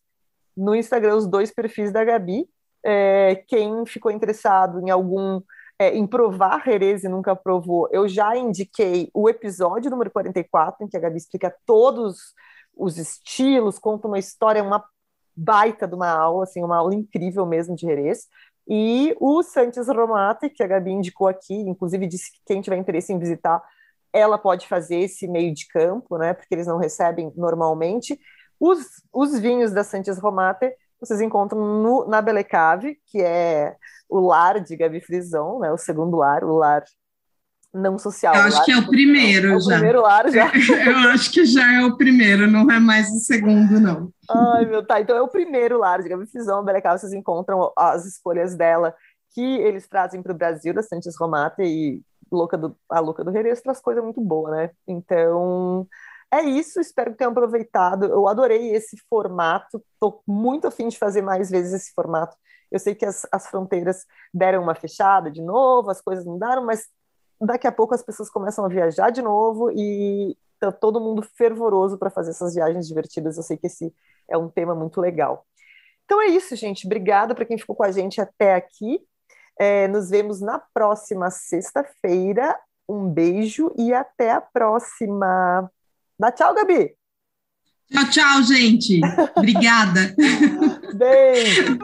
no Instagram, os dois perfis da Gabi. É, quem ficou interessado em algum é, em provar Jerez e nunca provou, eu já indiquei o episódio número 44, em que a Gabi explica todos os estilos, conta uma história, uma baita de uma aula, assim, uma aula incrível mesmo de Jerez. E o Santos Romate, que a Gabi indicou aqui, inclusive disse que quem tiver interesse em visitar, ela pode fazer esse meio de campo, né? Porque eles não recebem normalmente. Os, os vinhos da Santos Romate vocês encontram no, na Belecave, que é o lar de Gabi Frison, né, o segundo lar, o lar não social. Eu acho que é o primeiro é o já. primeiro lar já. Eu acho que já é o primeiro, não é mais o segundo, não. Ai, meu, tá. Então é o primeiro lar de Gabi Frison, Belecave, vocês encontram as escolhas dela que eles trazem para o Brasil, da Santos Romate e louca do, a Louca do Jerez traz coisa muito boa, né? Então, é isso, espero que tenham aproveitado. Eu adorei esse formato, estou muito afim de fazer mais vezes esse formato. Eu sei que as, as fronteiras deram uma fechada de novo, as coisas mudaram, mas daqui a pouco as pessoas começam a viajar de novo e tá todo mundo fervoroso para fazer essas viagens divertidas. Eu sei que esse é um tema muito legal. Então é isso, gente. Obrigada para quem ficou com a gente até aqui. É, nos vemos na próxima sexta-feira. Um beijo e até a próxima. Dá tchau, Gabi. Tchau, tchau, gente. Obrigada. Beijo.